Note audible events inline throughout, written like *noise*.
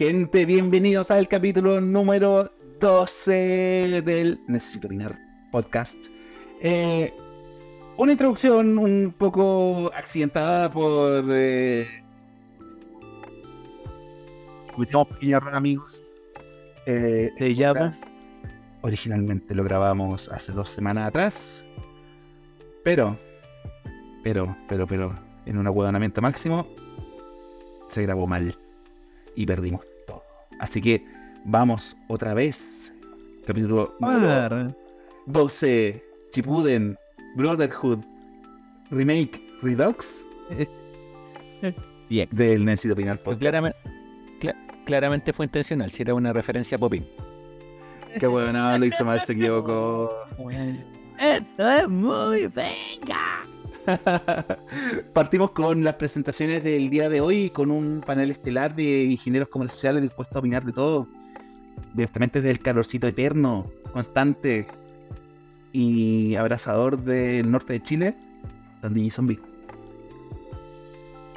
Gente, bienvenidos al capítulo número 12 del Necesito Opinar podcast. Eh, una introducción un poco accidentada por... Eh, cometimos pequeño error amigos. Eh, ¿Te llamas? Originalmente lo grabamos hace dos semanas atrás. Pero, pero, pero, pero, en un aguadonamiento máximo, se grabó mal. Y perdimos. Así que vamos otra vez. Capítulo Par. 12. Chipuden. Brotherhood. Remake. Redux. Bien. Del Necesito Opinar Podcast. Claramente, cla- claramente fue intencional, si era una referencia a Popín. Qué bueno, no, lo hizo mal, se equivocó. *laughs* Esto es muy venga. *laughs* Partimos con las presentaciones del día de hoy con un panel estelar de ingenieros comerciales dispuestos a opinar de todo. Directamente desde el calorcito eterno, constante y abrazador del norte de Chile, Don DJ Zombie.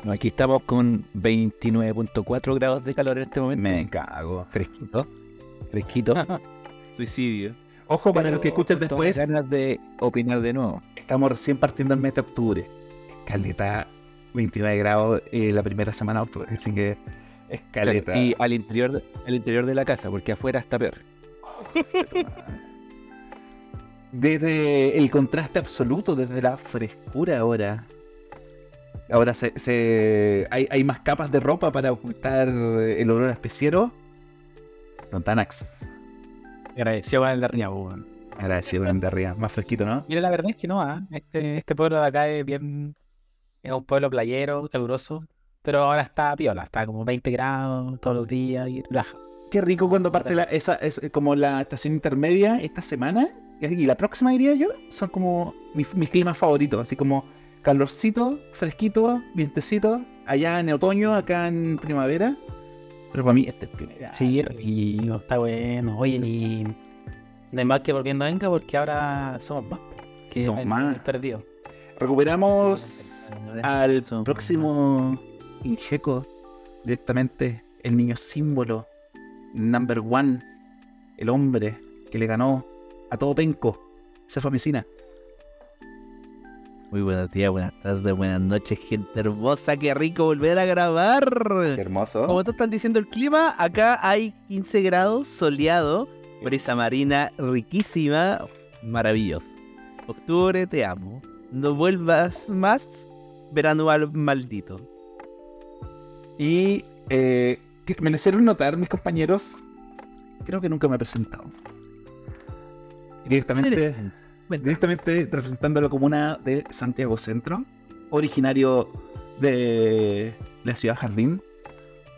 Aquí estamos con 29.4 grados de calor en este momento. Me cago. Fresquito. Fresquito. *laughs* Suicidio. Ojo para los que todas después, ganas de opinar de nuevo. Estamos recién partiendo el mes de octubre. Escaleta, 29 grados eh, la primera semana de octubre, así que escaleta. Y al interior, de- al interior de la casa, porque afuera está peor. Desde el contraste absoluto, desde la frescura ahora. Ahora se, se- hay, hay más capas de ropa para ocultar el olor a especiero. Don Tanax, Agradecido con el weón. Agradecido con el de arriba. Más fresquito, ¿no? Mira, la verdad es que no, ¿ah? este, este pueblo de acá es bien. Es un pueblo playero, caluroso. Pero ahora está piola, está como 20 grados todos los días y relaja. Qué rico cuando parte la, esa, es como la estación intermedia esta semana. Y la próxima diría yo, son como mis, mis climas favoritos. Así como calorcito, fresquito, vientecito. Allá en otoño, acá en primavera. Pero para mí este es primavera. Sí, y está bueno. Oye, y. No hay más que volviendo a venga porque ahora somos más. Que Somos más. perdido. Recuperamos al Somos próximo Ingeco directamente el niño símbolo number one el hombre que le ganó a todo penco esa fue Mesina Muy buenos días, buenas tardes, buenas noches, gente hermosa. Qué rico volver a grabar. hermoso Como todos están diciendo el clima, acá hay 15 grados, soleado, brisa marina riquísima, maravilloso. Octubre, te amo. No vuelvas más, verano al maldito. y eh, que me lo hicieron notar mis compañeros creo que nunca me he presentado directamente directamente representando la comuna de Santiago Centro, originario de la ciudad Jardín,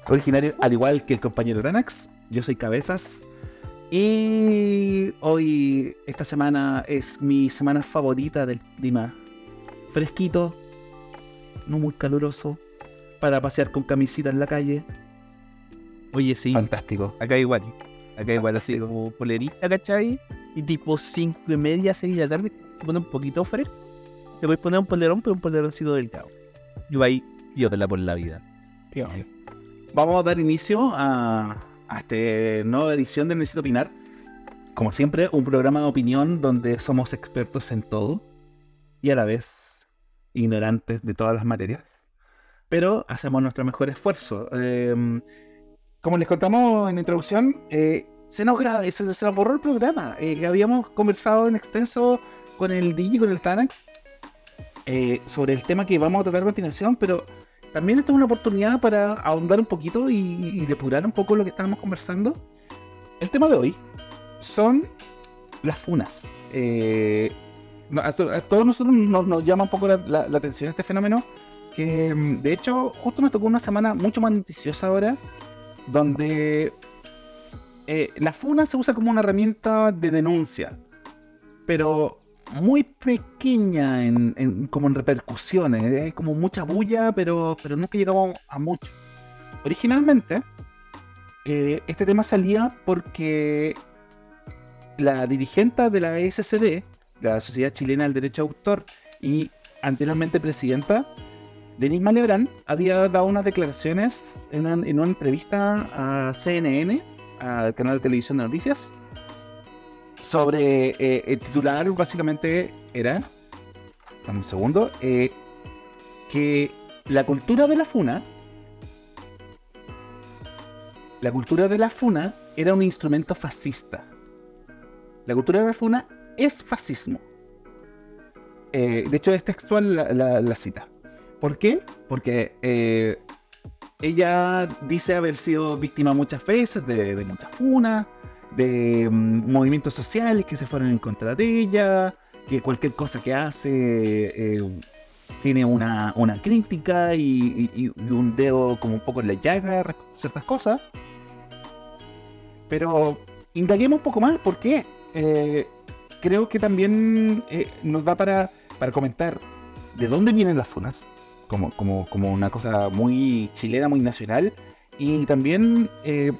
originario al igual que el compañero Danax, yo soy Cabezas, y hoy, esta semana es mi semana favorita del clima, fresquito, no muy caluroso, para pasear con camisita en la calle, Oye, sí, fantástico. acá igual. Acá igual, así como polerita, ¿cachai? Y tipo 5 y media, 6 de la tarde, se pone un poquito fresco. Te voy a poner un polerón, pero un poleroncito delgado. Y va ahí, la por la vida. Vamos a dar inicio a, a esta nueva edición de Necesito Opinar. Como siempre, un programa de opinión donde somos expertos en todo y a la vez ignorantes de todas las materias. Pero hacemos nuestro mejor esfuerzo. Eh, como les contamos en la introducción, eh, se, nos se, se nos borró el programa. eh, habíamos conversado en extenso con el DJ, con el Tanax, eh, sobre el tema que vamos a tratar a continuación, pero también esto es una oportunidad para ahondar un poquito y, depurar un poco lo que estábamos conversando. El tema de hoy son las funas. Eh, a, to- a todos nosotros nos, nos llama un poco la, la- la atención este fenómeno, que mm, de hecho justo nos tocó una semana mucho más noticiosa ahora, donde eh, la funa se usa como una herramienta de denuncia, pero muy pequeña en, como en repercusiones, es como mucha bulla, pero, pero nunca llegamos a mucho. Originalmente, eh, este tema salía porque la dirigente de la ESCD, la Sociedad Chilena del Derecho de Autor, y anteriormente presidenta, Denis Malebrán había dado unas declaraciones en una, en una entrevista a CNN, al canal de televisión de noticias, sobre eh, el titular básicamente era, dame un segundo, eh, que la cultura de la funa, la cultura de la funa era un instrumento fascista. La cultura de la funa es fascismo. Eh, de hecho, es textual la, cita. ¿Por qué? Porque ella dice haber sido víctima muchas veces de, de muchas funas, de mm, movimientos sociales que se fueron en contra de ella, que cualquier cosa que hace eh, tiene una, una crítica y, un dedo como un poco en la llaga ciertas cosas. Pero indaguemos un poco más porque eh, creo que también eh, nos da para, para comentar de dónde vienen las funas, como, como, como una cosa muy chilena, muy nacional, y también eh,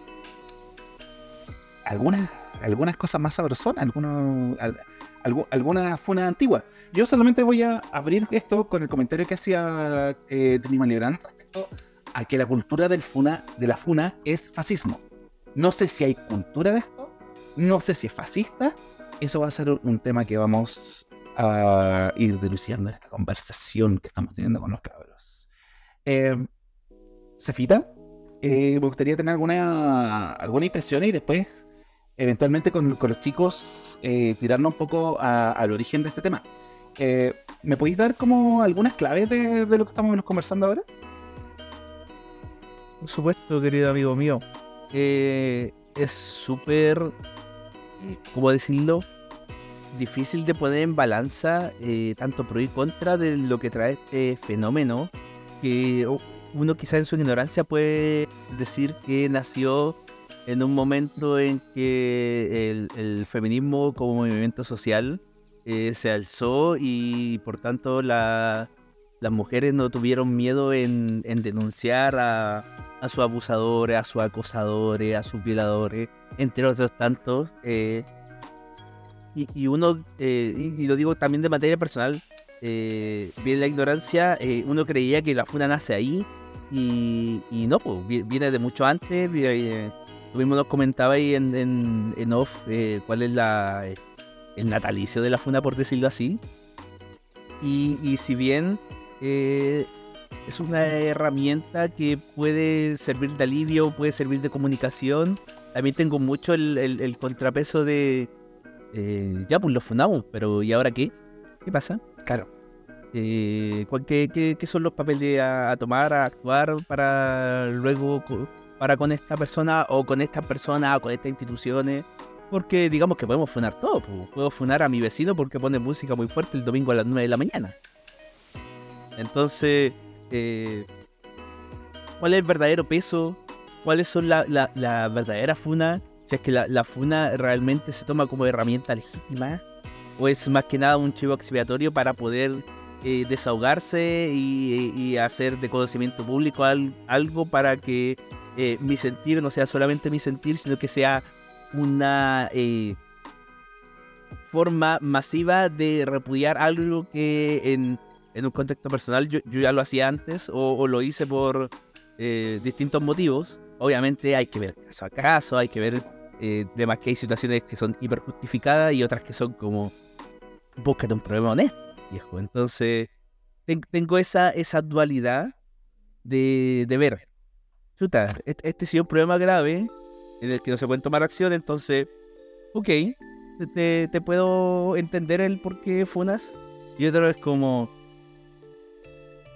algunas, algunas cosas más sabrosas, algunos, al- algu- algunas funas antiguas. Yo solamente voy a abrir esto con el comentario que hacía eh, Lebrán respecto a que la cultura del funa, de la funa es fascismo. No sé si hay cultura de esto, no sé si es fascista. Eso va a ser un tema que vamos a ir dilucidando en esta conversación que estamos teniendo con los cabros. Cefita, eh, me gustaría tener alguna, alguna impresión y después, eventualmente, con, los chicos, eh, tirarnos un poco al origen de este tema. Eh, ¿Me podéis dar como algunas claves de, lo que estamos conversando ahora? Por supuesto, querido amigo mío. Eh, es súper, ¿cómo decirlo? Difícil de poner en balanza tanto pro y contra de lo que trae este fenómeno. Que u- uno quizá en su ignorancia puede decir que nació en un momento en que el, el feminismo como movimiento social eh, se alzó y por tanto la, las mujeres no tuvieron miedo en, en denunciar a, a sus abusadores, a sus acosadores, a sus violadores, entre otros tantos. eh, y, y uno, eh, y, y lo digo también de materia personal, eh, bien la ignorancia, eh, uno creía que la funa nace ahí y, y no, pues vi- viene de mucho antes. vi- eh, tú mismo nos comentaba ahí en, en, en off eh, cuál es la, el natalicio de la funa, por decirlo así. Y, y si bien eh, es una herramienta que puede servir de alivio, puede servir de comunicación. También tengo mucho el, el- el contrapeso de, eh, ya pues lo fundamos, pero ¿y ahora qué? ¿Qué pasa? Claro. Eh, ¿cuál- qué, qué- qué son los papeles a, a tomar, a actuar para luego para con esta persona o con estas personas o con estas instituciones? Porque digamos que podemos funar todo. Puedo funar a mi vecino porque pone música muy fuerte el domingo a las 9 de la mañana. Entonces, eh, ¿cuál es el verdadero peso? ¿Cuáles son la, la, la verdadera funa? Si es que la, la funa realmente se toma como herramienta legítima o es más que nada un chivo expiatorio para poder eh, desahogarse y, y hacer de conocimiento público al- algo para que eh, mi sentir no sea solamente mi sentir, sino que sea una eh, forma masiva de repudiar algo que en, en un contexto personal yo, ya lo hacía antes o, lo hice por eh, distintos motivos. Obviamente hay que ver caso a caso, hay que ver demás que hay situaciones que son hiper justificadas y otras que son como búscate un problema honesto, viejo. Entonces ten- tengo esa, esa dualidad de, de ver, chuta, este, este ha sido un problema grave en el que no se pueden tomar acción, entonces, ok, te, puedo entender el por qué funas. Y otro es como,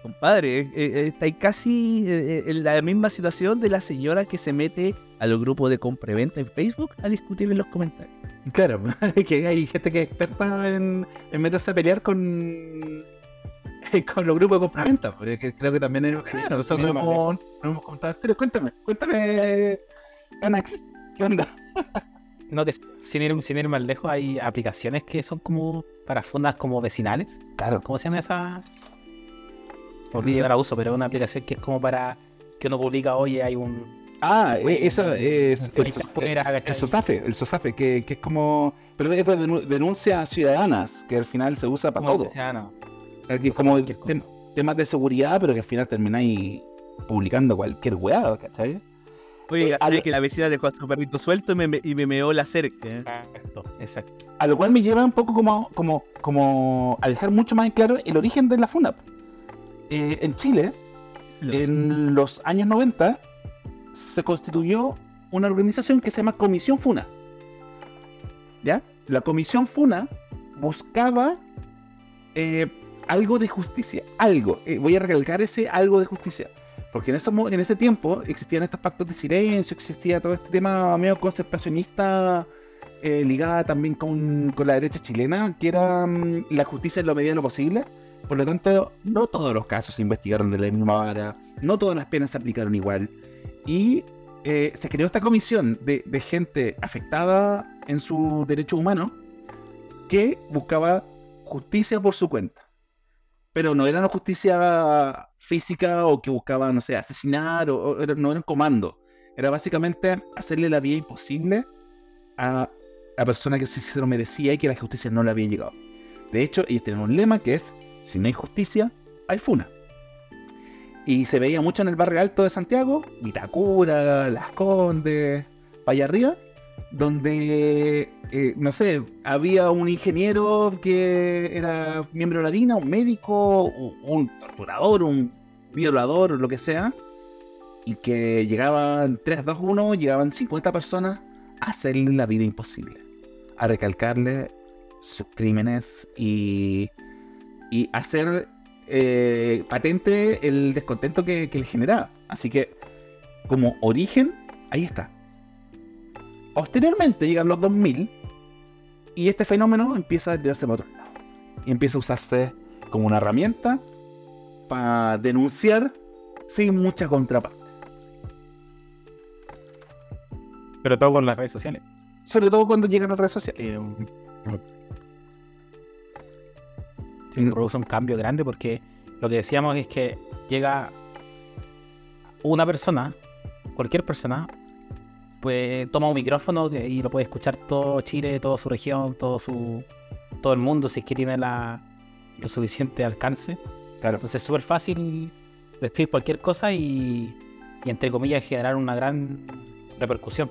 compadre, eh, eh, estáis casi eh, eh, en la misma situación de la señora que se mete a los grupos de compra venta en Facebook a discutir en los comentarios. Claro, *laughs* que hay gente que es experta en, en meterse a pelear con, *laughs* con los grupos de compraventa. Porque que- creo que también es, Claro, nosotros no hemos contado. Cuéntame, cuéntame, Anax, ¿qué onda? *laughs* No, que sin ir, sin ir más lejos, hay aplicaciones que son como para fundas como vecinales. Claro, ¿Cómo se llama esa? Olvidé llegar a uso, pero es una aplicación que es como para que uno publica, oye, hay un. Ah, eh, eso es el. SOSAFE, el SOSAFE, que, que es como. Pero es de denu- denuncias ciudadanas, que al final se usa para todo. que sea, no, Aquí como temas de seguridad, pero que al final termináis publicando cualquier weá, ¿cachai? Oye, Eh, ¿sabes al- que la vecina dejó a su perrito suelto y me, me- y me meó la cerca. ¿eh? Exacto, exacto. A lo cual me lleva un poco como, como, como a dejar mucho más en claro el origen de la FUNAP. Eh, en Chile, en los años 90, se constituyó una organización que se llama Comisión FUNA. ¿Ya? La Comisión FUNA buscaba eh, algo de justicia. Algo. Eh, voy a recalcar ese algo de justicia. Porque en ese, en ese tiempo existían estos pactos de silencio, existía todo este tema medio concertacionista eh, ligada también con, la derecha chilena, que era mm, la justicia en la medida lo posible. Por lo tanto, no todos los casos se investigaron de la misma vara, no todas las penas se aplicaron igual. Y eh, se creó esta comisión de, de gente afectada en sus derechos humanos que buscaba justicia por su cuenta. Pero no era una justicia física o que buscaba, no sé, asesinar o, o no eran comando. Era básicamente hacerle la vida imposible a la persona que se lo merecía y que la justicia no le había llegado. De hecho, ellos tienen un lema que es, si no hay justicia, hay funa. Y se veía mucho en el barrio alto de Santiago, Vitacura, Las Condes, para allá arriba, donde, eh, no sé, había un ingeniero que era miembro de la DINA, un médico, un torturador, un violador, lo que sea, y que llegaban 3, 2, 1, llegaban 50 personas a hacerle la vida imposible, a recalcarle sus crímenes y, y hacer eh, patente el descontento que, que le generaba. Así que, como origen, ahí está. Posteriormente llegan los 2000 y este fenómeno empieza a tirarse para otro lado. Y empieza a usarse como una herramienta para denunciar sin mucha contraparte. Pero todo con las redes sociales. Sobre todo cuando llegan las redes sociales. que, um, sí, produce un cambio grande porque lo que decíamos es que llega una persona, cualquier persona, pues toma un micrófono y lo puede escuchar todo Chile, toda su región, todo su todo el mundo si es que tiene la, lo suficiente alcance. Claro. Entonces es súper fácil decir cualquier cosa y, y, entre comillas generar una gran repercusión,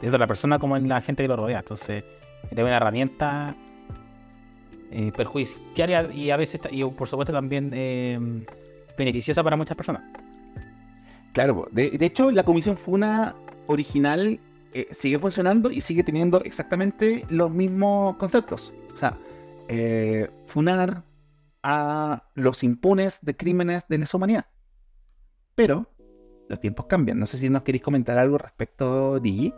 tanto en la persona como en la gente que lo rodea. Entonces es una herramienta eh, perjudicial y a veces, y por supuesto también eh, beneficiosa para muchas personas. Claro, de, de hecho la comisión FUNA original eh, sigue funcionando y sigue teniendo exactamente los mismos conceptos. O sea, eh, funar a los impunes de crímenes de lesa humanidad. Pero los tiempos cambian. No sé si nos queréis comentar algo respecto, Digi.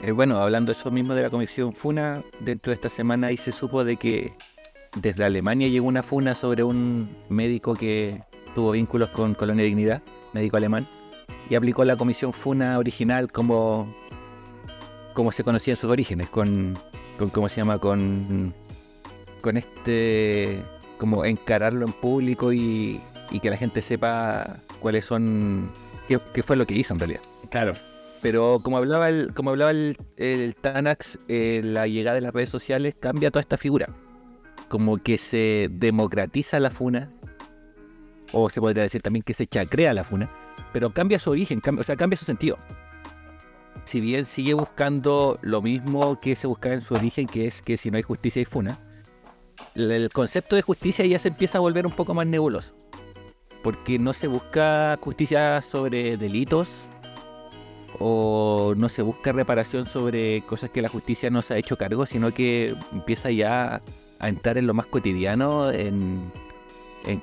Eh, bueno, hablando eso mismo de la comisión FUNA, dentro de esta semana ahí se supo de que desde Alemania llegó una FUNA sobre un médico que tuvo vínculos con Colonia Dignidad, médico alemán, y aplicó la comisión FUNA original como, como se conocía en sus orígenes, con, con ¿cómo se llama? Con, con este, como encararlo en público y, y que la gente sepa cuáles son, qué, qué fue lo que hizo en realidad. Claro. Pero como hablaba el, como hablaba el, el Tanax, eh, la llegada de las redes sociales cambia toda esta figura. Como que se democratiza la funa, o se podría decir también que se chacrea la funa, pero cambia su origen, o sea, cambia su sentido. Si bien sigue buscando lo mismo que se buscaba en su origen, que es que si no hay justicia hay funa, el, concepto de justicia ya se empieza a volver un poco más nebuloso. Porque no se busca justicia sobre delitos o no se busca reparación sobre cosas que la justicia no se ha hecho cargo, sino que empieza ya a entrar en lo más cotidiano, en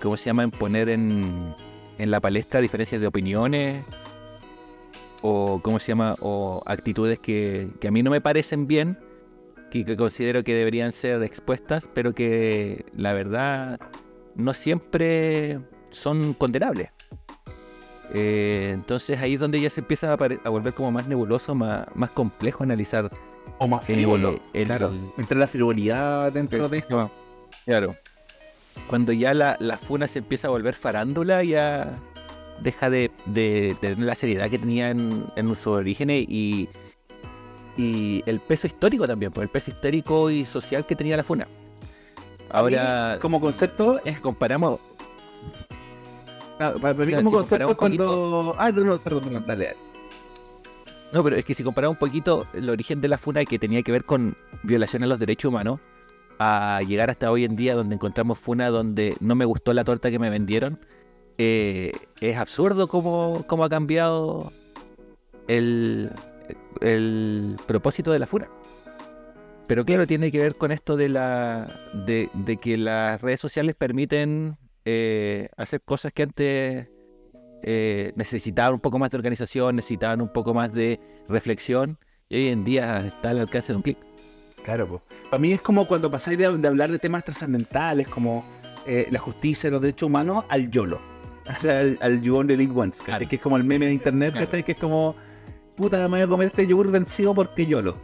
cómo se llama, en poner en, en la palestra diferencias de opiniones o cómo se llama, o actitudes que, que a mí no me parecen bien, que, que considero que deberían ser expuestas, pero que la verdad no siempre son condenables. Eh, entonces ahí es donde ya se empieza a, a volver como más nebuloso, más, más complejo analizar O más eh, el- claro. La frivolidad dentro de esto. Claro. Cuando ya la, la funa se empieza a volver farándula, ya deja de, de- de tener la seriedad que tenía en, en sus orígenes y, y el peso histórico también, pues el peso histórico y social que tenía la funa. Ahora, Como concepto, es. comparamos. Para, para mí, Claro, como si concepto, cuando. Ah, no, no, perdón, perdón, dale, dale. No, pero es que si comparamos un poquito el origen de la funa que tenía que ver con violación a los derechos humanos, a llegar hasta hoy en día donde encontramos funa donde no me gustó la torta que me vendieron, eh, es absurdo cómo, cómo ha cambiado el, el propósito de la funa. Pero claro, tiene que ver con esto de la de, que las redes sociales permiten eh, hacer cosas que antes eh, necesitaban un poco más de organización, necesitaban un poco más de reflexión, y hoy en día está al alcance de un clic. Claro, pues. Para mí es como cuando pasáis de, de hablar de temas trascendentales como eh, la justicia los derechos humanos al YOLO. *laughs* Al, al You Only Live Once. Que es como el meme de internet, Claro. ¿cachai? Que es como, puta, me voy a comer este yogur vencido porque YOLO.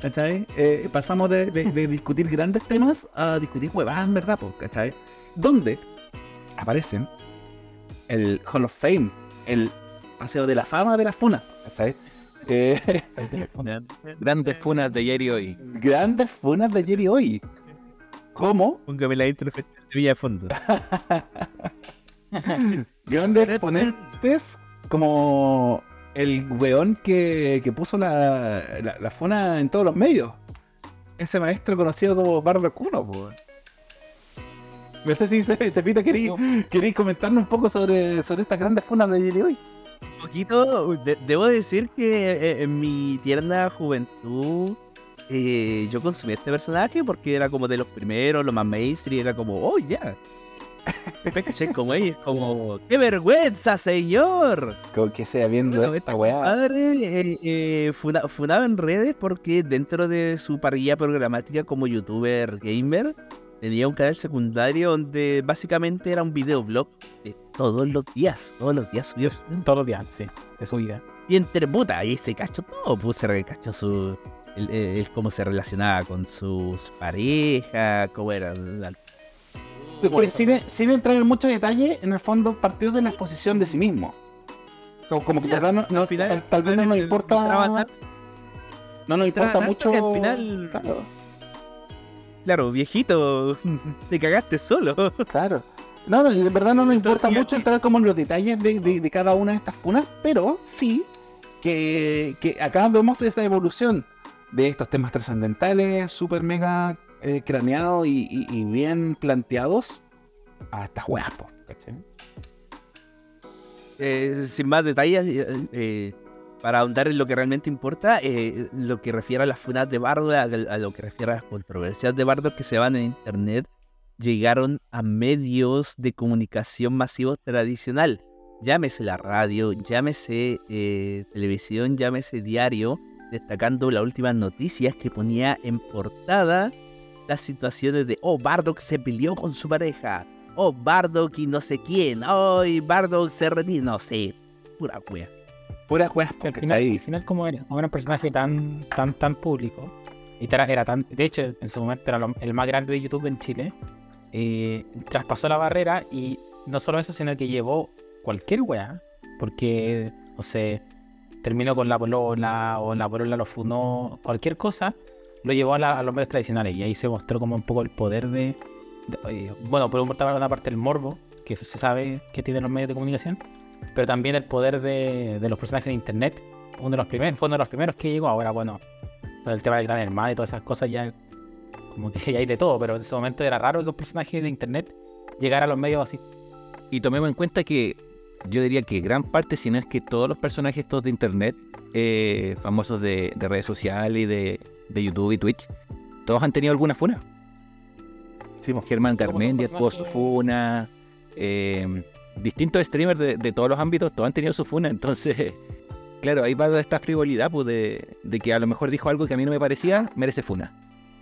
¿Cachai? Eh, pasamos de, de- de *laughs* discutir grandes temas a discutir huevadas, verdad, po, ¿cachai? Donde aparecen el Hall of Fame, el paseo de la fama de la funa, ¿cachai? Eh, *laughs* Grandes funas de ayer y hoy. grandes funas de ayer y hoy. ¿Cómo? Póngame la intro de Festival de Villa de Fondo. *laughs* Grandes exponentes como el weón que, que puso la, la, la funa en todos los medios. Ese maestro conocido como Bardo Cuno, po. No sé si se, se pita, queréis, queréis comentarnos un poco sobre, sobre estas grandes funas de ayer y hoy. Un poquito, de- debo decir que eh, en mi tierna juventud eh, yo consumí este personaje porque era como de los primeros, lo más mainstream, era como, oh, ya. *laughs* Caché como ella, es como, ¡qué vergüenza, señor! Como que sea viendo Bueno, esta este weá. compadre, eh, eh, funa- funaba en redes porque dentro de su parrilla programática como youtuber gamer tenía un canal secundario donde básicamente era un videoblog de todos los días, todos los días subía Todos los días, sí, de su vida. y entre puta, ahí se cachó todo, pues se cachó su. El, el- el cómo se relacionaba con sus parejas, cómo era. la- Pues, sin, sin entrar en mucho detalle, en el fondo partió de la exposición de sí mismo. Como, como que Ya, tal, vez no, no- al final- tal, tal vez no nos importa. No nos importa mucho. al final- Claro, Claro, viejito, *laughs* te cagaste solo. claro. No, no, de verdad no nos importa Entonces, mucho entrar como en los detalles de, de- de cada una de estas funas, pero sí que, que acá vemos esa evolución de estos temas trascendentales, súper mega eh, craneados y, y- y bien planteados a estas weas, po, ¿cachai? Eh, sin más detalles, eh, eh, para ahondar en lo que realmente importa, eh, lo que refiere a las funas de Bardo, a, a lo que refiere a las controversias de Bardo que se van en internet, llegaron a medios de comunicación masivos tradicional. Llámese la radio, llámese eh, televisión, llámese diario, destacando las últimas noticias que ponía en portada las situaciones de, oh, Bardock se peleó con su pareja, oh, Bardock y no sé quién, oh, Bardock se retira, no sé, pura wea. Puras weas, Que al final, al final como era, como era un personaje tan, tan, tan público, y era, era tan, de hecho, en su momento era lo- el más grande de YouTube en Chile, eh, traspasó la barrera y no solo eso, sino que llevó cualquier wea, porque, no sé, terminó con la polola o la polola lo funó, cualquier cosa, lo llevó a, la- a los medios tradicionales. Y ahí se mostró como un poco el poder de, de- eh, bueno, por una una parte el morbo, que se sabe que tienen los medios de comunicación, pero también el poder de, de los personajes de internet. Uno de los primeros, fue uno de los primeros que llegó. Ahora, bueno, con el tema del gran hermano y todas esas cosas ya como que ya hay de todo, pero en ese momento era raro que un personaje de internet llegara a los medios así. Y tomemos en cuenta que yo diría que gran parte, si no es que todos los personajes estos de internet, eh, famosos de, de redes sociales y de, de YouTube y Twitch, todos han tenido alguna funa. Sí, po. Germán Garmendia tuvo su funa. eh, distintos streamers de, de todos los ámbitos, todos han tenido su funa. Entonces, *laughs* claro, ahí va esta frivolidad pues, de, de que a lo mejor dijo algo que a mí no me parecía, merece funa.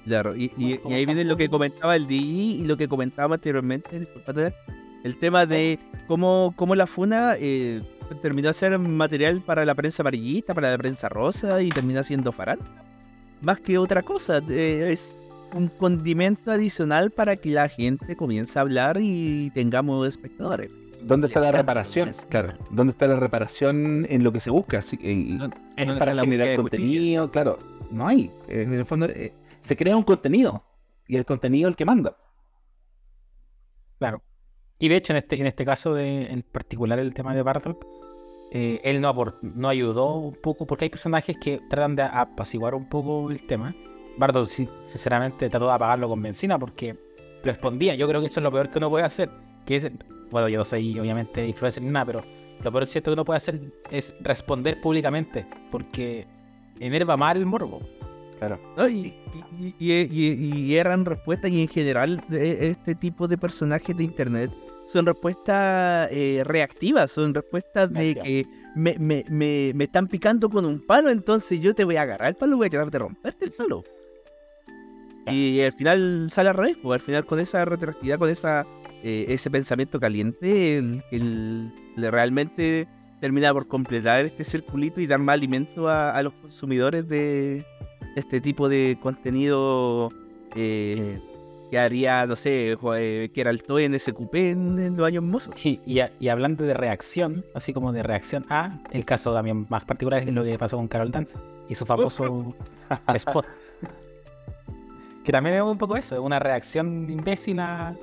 Claro, y, y- Como- y ahí viene lo que comentaba el DJ y lo que comentaba anteriormente, disculpate, el tema de cómo, cómo la funa eh, terminó a ser material para la prensa amarillista, para la prensa rosa y termina siendo faral. Más que otra cosa, eh, es un condimento adicional para que la gente comience a hablar y tengamos espectadores. ¿Dónde está la reparación? Claro, ¿dónde está la reparación en lo que se busca? No- es no para generar contenido, claro, no hay. En el fondo, eh, se crea un contenido y el contenido es el que manda. Claro. Y de hecho, en este, en este caso, de, en particular el tema de Bardock, eh, él no, aport- no ayudó un poco, porque hay personajes que tratan de apaciguar un poco el tema. Bardock, sí, sinceramente, trató de apagarlo con benzina porque respondía. Yo creo que eso es lo peor que uno puede hacer. Que es, bueno, yo no soy obviamente influencer ni nada, pero lo peor cierto que uno puede hacer es responder públicamente, porque enerva mal el morbo. Claro. ¿no? Y, y, y, y- y eran respuestas y en general de- este tipo de personajes de internet son respuestas eh, reactivas, son respuestas de que me, me, me, me están picando con un palo, entonces yo te voy a agarrar el palo y voy a tratar de romperte el palo. Y al final sale al revés, pues al final con esa retroactividad, con esa eh, ese pensamiento caliente, el, realmente termina por completar este circulito y dar más alimento a, a los consumidores de este tipo de contenido eh, que haría, no sé, eh, que era el TOE en SQP en, en los años mozos. Y, a- y hablando de reacción, así como de reacción a, el caso también más particular es lo que pasó con Carol Dance y su famoso *laughs* spot. Que también es un poco eso, es una reacción imbécil a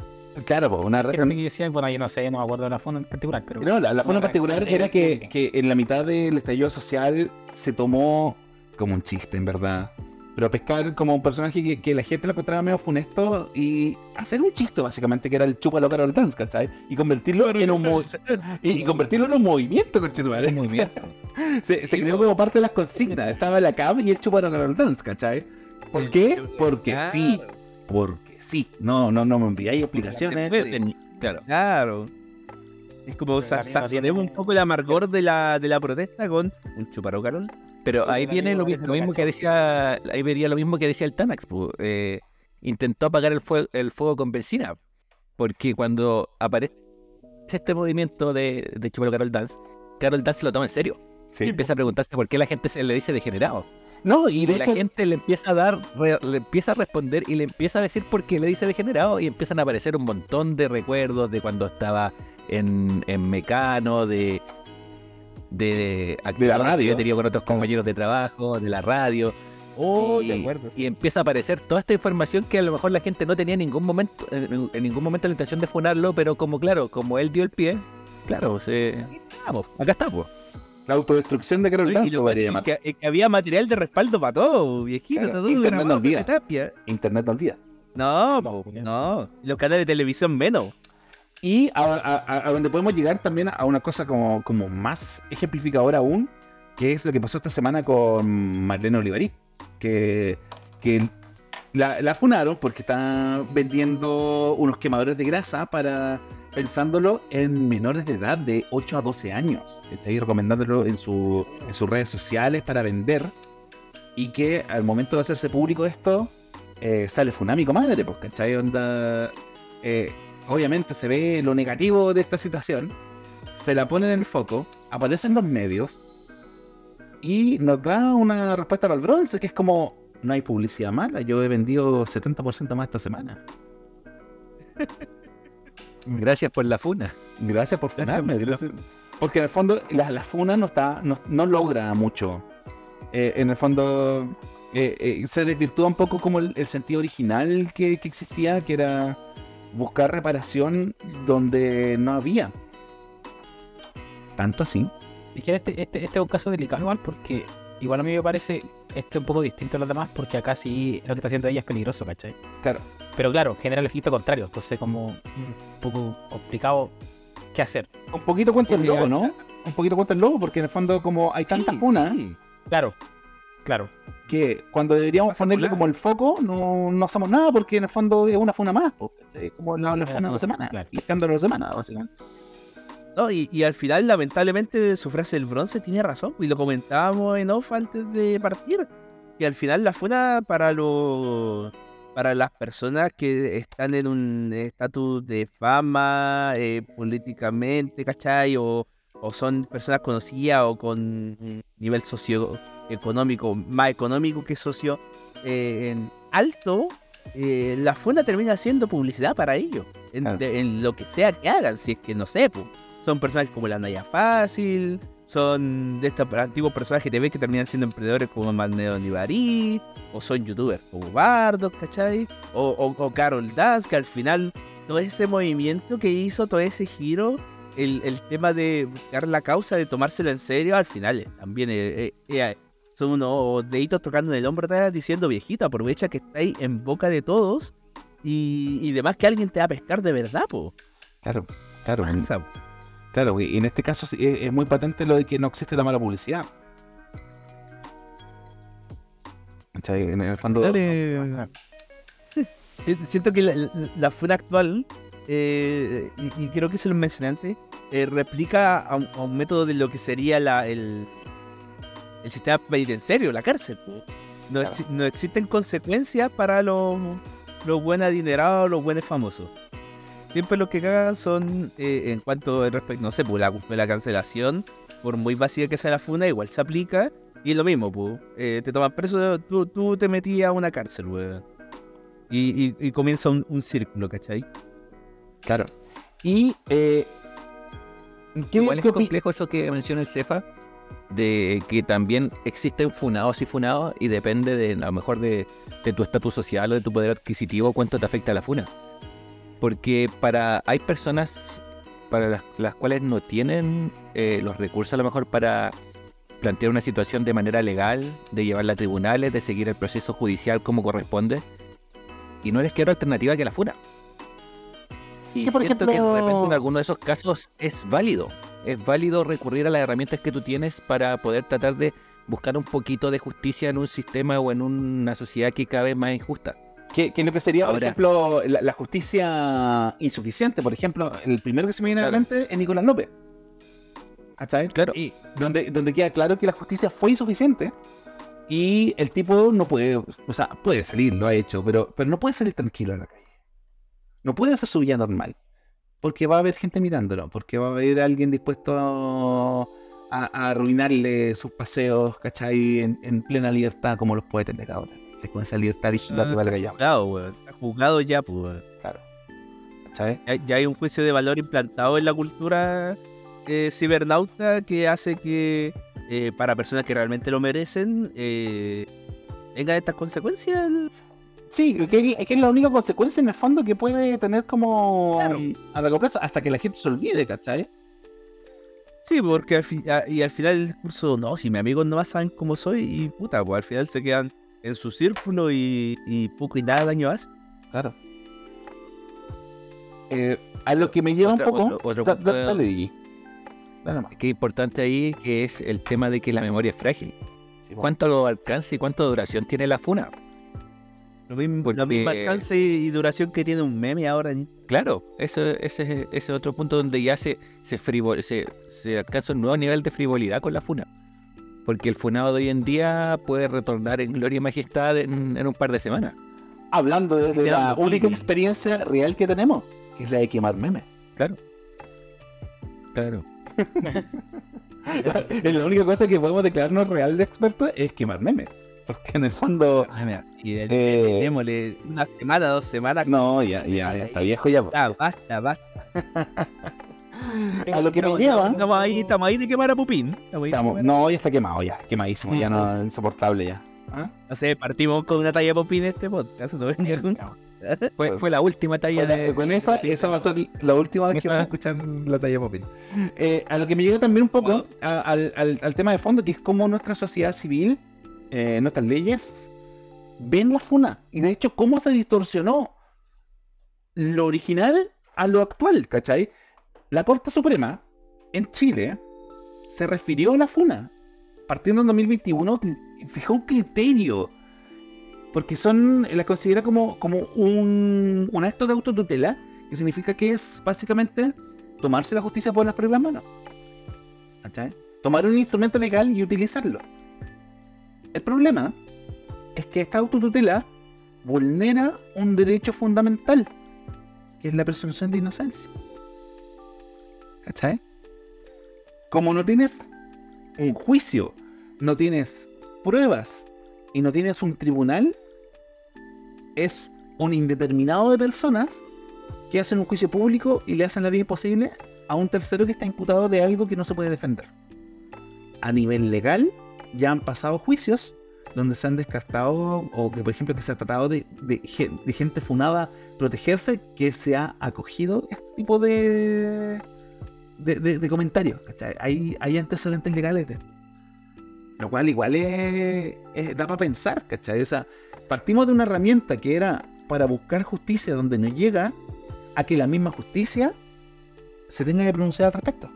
Claro, pues una gente que decía, bueno, yo no sé, no me acuerdo de la foto en particular, pero No, la, la forma particular era que, que en la mitad del estallido social se tomó como un chiste, en verdad. Pero pescar como un personaje que, que la gente lo encontraba medio funesto y hacer un chiste, básicamente, que era el chúpalo Carol Dance, ¿cachai? Y convertirlo en un *laughs* y, y convertirlo en un movimiento, conchetumare. Un movimiento. *laughs* Se, se creó como parte de las consignas. Estaba la cam y el chúpalo Carol Dance, ¿cachai? ¿Por qué? Porque sí. Porque sí. No, no, no me enviáis explicaciones. Teni- Claro. Claro. Es como tiene- un poco el amargor de la, de la protesta con un chuparo Carol. Pero ahí viene lo, mismo que decía, ahí vería lo mismo que decía el Tanax, eh, intentó apagar el fuego, el fuego con benzina, porque cuando aparece este movimiento de, de Chupalo Carol Dance, Carol Dance lo toma en serio. Sí. Y empieza a preguntarse por qué la gente se le dice degenerado. No, y Y de la gente le empieza a dar, le empieza a responder y le empieza a decir por qué le dice degenerado y empiezan a aparecer un montón de recuerdos de cuando estaba en, en Mecano, de de, actividades que radio. yo tenía con otros compañeros de trabajo, de la radio. Oh, y, de acuerdo. y empieza a aparecer toda esta información que a lo mejor la gente no tenía en ningún momento, en, en ningún momento la intención de funarlo, pero como claro, como él dio el pie, claro, se, vamos, acá estamos. La autodestrucción de Carol podría llamar. que, es que había material de respaldo para todo, viejito. Claro, está todo Internet no olvida. Tapia. Internet no olvida. No, No, po, no. Los canales de televisión menos. Y a, a- a- a donde podemos llegar también a una cosa como, como más ejemplificadora aún, que es lo que pasó esta semana con Marlene Olivarí, que, que la, la funaron porque está vendiendo unos quemadores de grasa para pensándolo en menores de edad de 8 a 12 años. Está recomendándolo en, su, en sus redes sociales para vender. Y que al momento de hacerse público esto, eh, sale Funami madre, pues, ¿cachai? Onda. eh, obviamente se ve lo negativo de esta situación, se la pone en el foco, aparece en los medios y nos da una respuesta al bronce, que es como, no hay publicidad mala, yo he vendido 70% más esta semana. *laughs* Gracias por la funa. Gracias por funarme. gracias. Porque en el fondo la, la funa no, está, no, no logra mucho. Eh, en el fondo eh, eh, se desvirtúa un poco como el, el sentido original que, que existía, que era buscar reparación donde no había. Tanto así. Es que este, este, este es un caso delicado igual porque igual a mí me parece este un poco distinto a los demás porque acá sí lo que está haciendo ella es peligroso, ¿cachai? Claro. Pero claro, genera el efecto contrario, entonces como un poco complicado qué hacer. Un poquito cuenta el Sí, logo, ya. ¿no? Un poquito cuenta el logo, porque en el fondo como hay tantas funas Claro, claro. que cuando deberíamos ponerle como el foco, no, no hacemos nada porque en el fondo es una funa más. ¿cachai? Como la, la Una funa de la semana. claro. Y escándalo de la semana, básicamente. No, y, y al final, lamentablemente, su frase del bronce tiene razón. Y lo comentábamos en off antes de partir. Que al final la funa para los para las personas que están en un estatus de fama eh, políticamente, ¿cachai? O, o son personas conocidas o con nivel socioeconómico, más económico que socio eh, en alto, eh, la funa termina siendo publicidad para ellos. En, de- en lo que sea que hagan, si es que no sé, po. son personajes como la Naya Fácil, son de estos antiguos personajes ves que terminan siendo emprendedores como Magneo Nibarí, o son youtubers como Bardock, ¿cachai? O, o, o Carol Dance, que al final todo ese movimiento que hizo, todo ese giro, el, el tema de buscar la causa, de tomárselo en serio, al final eh, también eh, eh, son unos deditos tocando en el hombro diciendo, viejito, aprovecha que estáis en boca de todos y, y demás que alguien te va a pescar de verdad, po. Claro, claro. Esa, Claro, y en este caso es, es muy patente lo de que no existe la mala publicidad. ¿Cachai? En el fondo. Dale. Siento que la, la- la funa actual, eh, y, y creo que se lo mencioné antes, eh, replica a un, a un método de lo que sería la, el, el sistema penitenciario, la cárcel. Claro. no existen consecuencias para los, los buenos adinerados, los buenos famosos. Siempre lo que cagan son, eh, en cuanto al respecto, no sé, pues la, la cancelación, por muy básica que sea la funa, igual se aplica. Y es lo mismo, pues. eh, te toman preso, tú, tú te metías a una cárcel, weón. Y, y- y comienza un, un círculo, ¿cachai? Claro. Y. Eh, ¿qué, Igual es qué complejo eso que menciona el Cefa, de que también existen funados y funados y depende de a lo mejor de, de tu estatus social o de tu poder adquisitivo cuánto te afecta la funa. Porque para hay personas para las, las cuales no tienen eh, los recursos a lo mejor para plantear una situación de manera legal, de llevarla a tribunales, de seguir el proceso judicial como corresponde, y no les queda otra alternativa que la funa. Y siento que de repente ejemplo- en alguno de esos casos es válido. Es válido recurrir a las herramientas que tú tienes para poder tratar de buscar un poquito de justicia en un sistema o en una sociedad que cada vez más injusta. Que, que lo que sería, por ejemplo, la, la justicia insuficiente? Por ejemplo, el primero que se me viene a la Claro. mente es Nicolás López. ¿Cachai? Claro. donde, donde queda claro que la justicia fue insuficiente y el tipo no puede, o sea, puede salir, lo ha hecho, pero, pero no puede salir tranquilo a la calle. No puede hacer su vida normal. Porque va a haber gente mirándolo, porque va a haber alguien dispuesto a, a arruinarle sus paseos, ¿cachai? En, en plena libertad, como los puede tener ahora. Con esa libertad y la que valga ya. Weón. Está juzgado ya, pues, weón. Claro. ¿Cachai? Ya, ya hay un juicio de valor implantado en la cultura eh, cibernauta que hace que eh, para personas que realmente lo merecen eh, tengan estas consecuencias. Sí, que, que es la única consecuencia en el fondo que puede tener como Claro. a largo plazo, hasta que la gente se olvide, ¿cachai? Sí, porque al fi- a- y al final el discurso, no, si mis amigos no saben cómo soy, y puta, pues al final se quedan en su círculo y, y poco y nada daño hace. Claro. Eh, a lo que me lleva Otra- un poco. otro- otro da- punto da- de- dale. Qué importante ahí que es el tema de que la memoria es frágil. Sí. ¿Cuánto alcance y cuánto duración tiene la funa? Lo mismo, Porque- la misma alcance y duración que tiene un meme ahora. Claro, eso, ese, ese es otro punto donde ya se, se, frivol- se, se alcanza un nuevo nivel de frivolidad con la funa. Porque el funado de hoy en día puede retornar en gloria y majestad en, en un par de semanas. Hablando de, de la única experiencia real que tenemos, que es la de quemar memes. Claro. Claro. *laughs* la única cosa que podemos declararnos real de expertos es quemar memes. Porque en el fondo. Y el- Eh, démosle una semana, dos semanas. no, ya, ya, ya está viejo. Ya, basta, basta. *laughs* A lo que me lleva. Estamos ahí, estamos ahí de quemar a Pupín. Estamos ahí de Estamos, quemar- no, ya está quemado, ya, quemadísimo, ya no insoportable ya. ¿Ah? No sé, partimos con una talla de Pupín en este podcast. ¿no? venga *laughs* con- Fue, fue la última talla de. con esa, esa va a ser la última vez que vamos a escuchar la talla Popin. *laughs* Eh, a lo que me llega también un poco a- al, al- al tema de fondo, que es cómo nuestra sociedad civil, eh, nuestras leyes, ven la funa. Y de hecho, cómo se distorsionó lo original a lo actual, ¿cachai? La Corte Suprema en Chile se refirió a la funa. Partiendo en 2021, fijó un criterio porque son la considera como, como un, acto de autotutela, que significa que es básicamente tomarse la justicia por las propias manos. Tomar un instrumento legal y utilizarlo. El problema es que esta autotutela vulnera un derecho fundamental, que es la presunción de inocencia. ¿Cachai? Como no tienes un juicio, no tienes pruebas y no tienes un tribunal, es un indeterminado de personas que hacen un juicio público y le hacen la vida imposible a un tercero que está imputado de algo que no se puede defender. A nivel legal, ya han pasado juicios donde se han descartado, o que por ejemplo que se ha tratado de, de, gen- de gente funada protegerse, que se ha acogido este tipo de, de, de- de comentarios. Hay, hay antecedentes legales de. Lo cual igual es, da para pensar, ¿cachai? O sea, partimos de una herramienta que era para buscar justicia donde no llega, a que la misma justicia se tenga que pronunciar al respecto.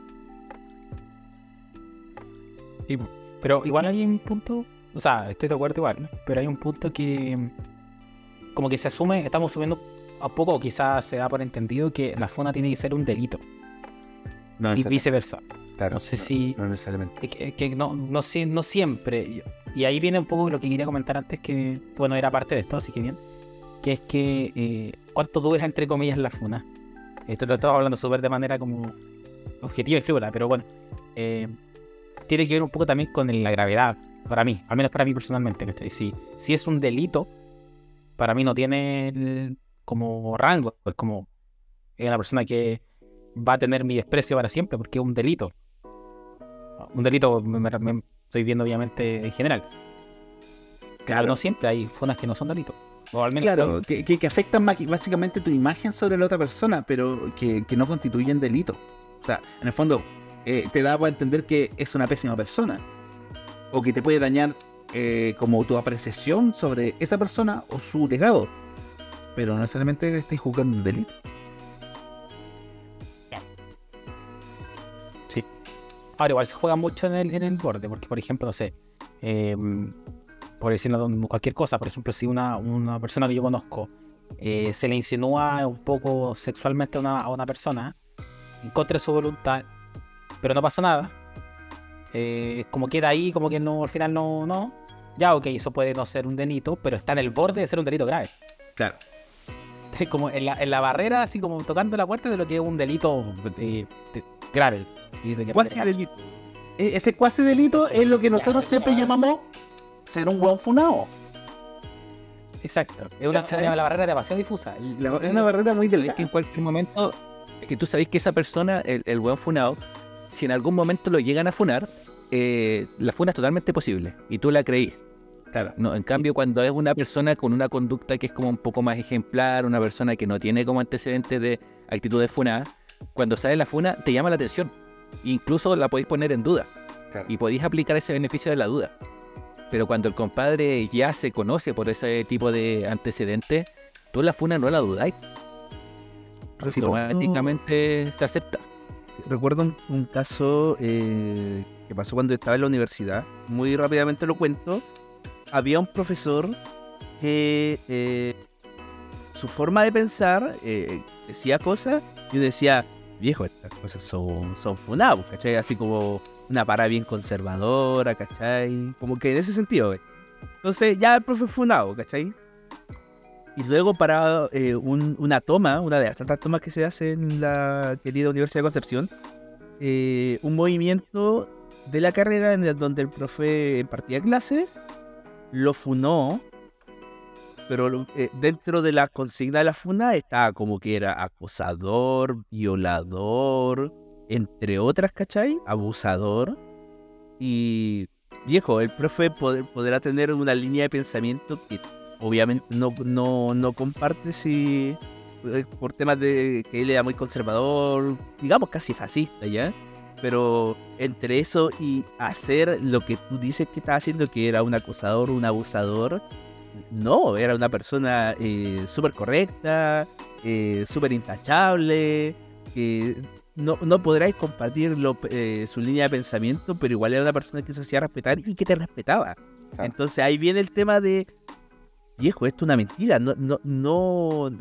Pero igual hay un punto, o sea, estoy de acuerdo igual, pero hay un punto que como que se asume, estamos asumiendo a poco, quizás se da por entendido que la funa tiene que ser un delito No, y viceversa. claro, No sé si no necesariamente. es que, no, no, sie- no siempre. Y- ahí viene un poco lo que quería comentar antes, que bueno, era parte de esto, así que bien. Que es que eh, cuánto dura entre comillas la funa. Esto lo estamos hablando súper de manera como objetiva y frívola, pero bueno. eh, tiene que ver un poco también con la gravedad, para mí, al menos para mí personalmente. Si, si es un delito, para mí no tiene el- como rango, es como es una persona que va a tener mi desprecio para siempre porque es un delito. Un delito me, estoy viendo obviamente en general. Claro, no siempre hay funas que no son delitos. Claro, que, que, que afectan básicamente tu imagen sobre la otra persona, pero que, que no constituyen delito. O sea, en el fondo, eh, te da para entender que es una pésima persona. O que te puede dañar eh, como tu apreciación sobre esa persona o su legado. Pero no necesariamente estés juzgando un delito. Ahora, igual se juega mucho en el, en el borde, porque, por ejemplo, no sé, eh, por decirlo de cualquier cosa, por ejemplo, si una, una persona que yo conozco eh, se le insinúa un poco sexualmente a una, a una persona, en contra de su voluntad, pero no pasa nada, eh, como queda ahí, como que no, al final no, no, ya, ok, eso puede no ser un delito, pero está en el borde de ser un delito grave. Claro. *laughs* Como en la, en la barrera, así como tocando la puerta de lo que es un delito eh, de- grave. Cuasi delito. E- Ese cuasi delito es lo que nosotros siempre llamamos ser un buen funado. Exacto. Es una, la barrera demasiado difusa. La- Es una barrera muy Es delgada. que en cualquier momento, es que tú sabes que esa persona, el, el buen funado, si en algún momento lo llegan a funar, eh, la funa es totalmente posible y tú la creí. Claro. No, en cambio, cuando es una persona con una conducta que es como un poco más ejemplar, una persona que no tiene como antecedentes de actitudes funadas, cuando sale la funa te llama la atención. Incluso la podéis poner en duda claro. y podéis aplicar ese beneficio de la duda. Pero cuando el compadre ya se conoce por ese tipo de antecedentes, tú la funa no la dudáis. Automáticamente se acepta. Recuerdo un, un caso eh, que pasó cuando estaba en la universidad. Muy rápidamente lo cuento. Había un profesor que eh, su forma de pensar eh, decía cosas yo decía, viejo, estas cosas son, son funables, ¿cachai? Así como una para bien conservadora, ¿cachai? Como que en ese sentido. ¿eh? Entonces ya el profe funado, ¿cachai? Y luego para eh, un- una toma, una de las tantas tomas que se hace en la querida Universidad de Concepción, eh, un movimiento de la carrera en el donde el profe impartía clases, lo funó, pero eh, dentro de la consigna de la funa estaba como que era acosador, violador, entre otras, ¿cachai? Abusador. Y viejo, el profe pod- podrá tener una línea de pensamiento que obviamente no, no, no comparte si eh, por temas de que él era muy conservador, digamos casi fascista ya. Pero entre eso y hacer lo que tú dices que estaba haciendo, que era un acosador, un abusador, no, era una persona eh, súper correcta, eh, súper intachable, que no, no podráis compartir lo- eh, su línea de pensamiento, pero igual era una persona que se hacía respetar y que te respetaba. Entonces ahí viene el tema de, viejo, esto es una mentira, no, no, no,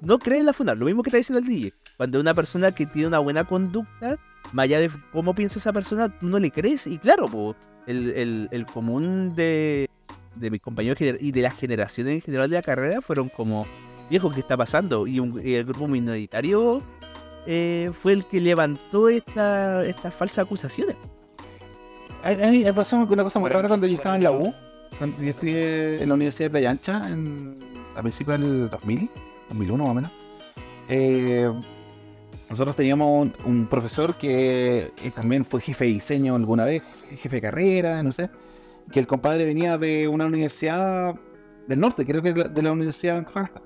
no crees en la funda, lo mismo que está diciendo el DJ. Cuando una persona que tiene una buena conducta, más allá de cómo piensa esa persona, tú no le crees. Y claro, po, el, el- el común de, de mis compañeros y de las generaciones en general de la carrera fueron como, viejo, ¿qué está pasando? Y, un- y el grupo minoritario eh, fue el que levantó esta, estas falsas acusaciones. A a mí me pasó una cosa muy rara cuando yo estaba en la U. Cuando yo estudié en la Universidad de Playa Ancha en, a principios del 2000, 2001 más o menos. Eh, nosotros teníamos un, un profesor que eh, también fue jefe de diseño alguna vez, jefe de carrera, no sé. Que el compadre venía de una universidad del norte, creo que de la Universidad de Antofagasta.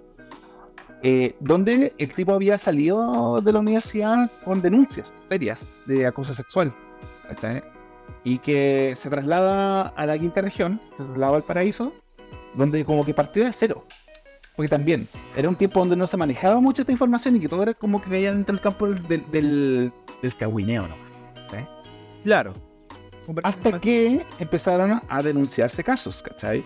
Eh, donde el tipo había salido de la universidad con denuncias serias de acoso sexual. Y que se traslada a la quinta región, se traslada al paraíso, donde como que partió de cero. Porque también era un tiempo donde no se manejaba mucho esta información y que todo era como que caía dentro del campo del, del, del. ¿sí? Claro. Hasta que empezaron a denunciarse casos, ¿cachai?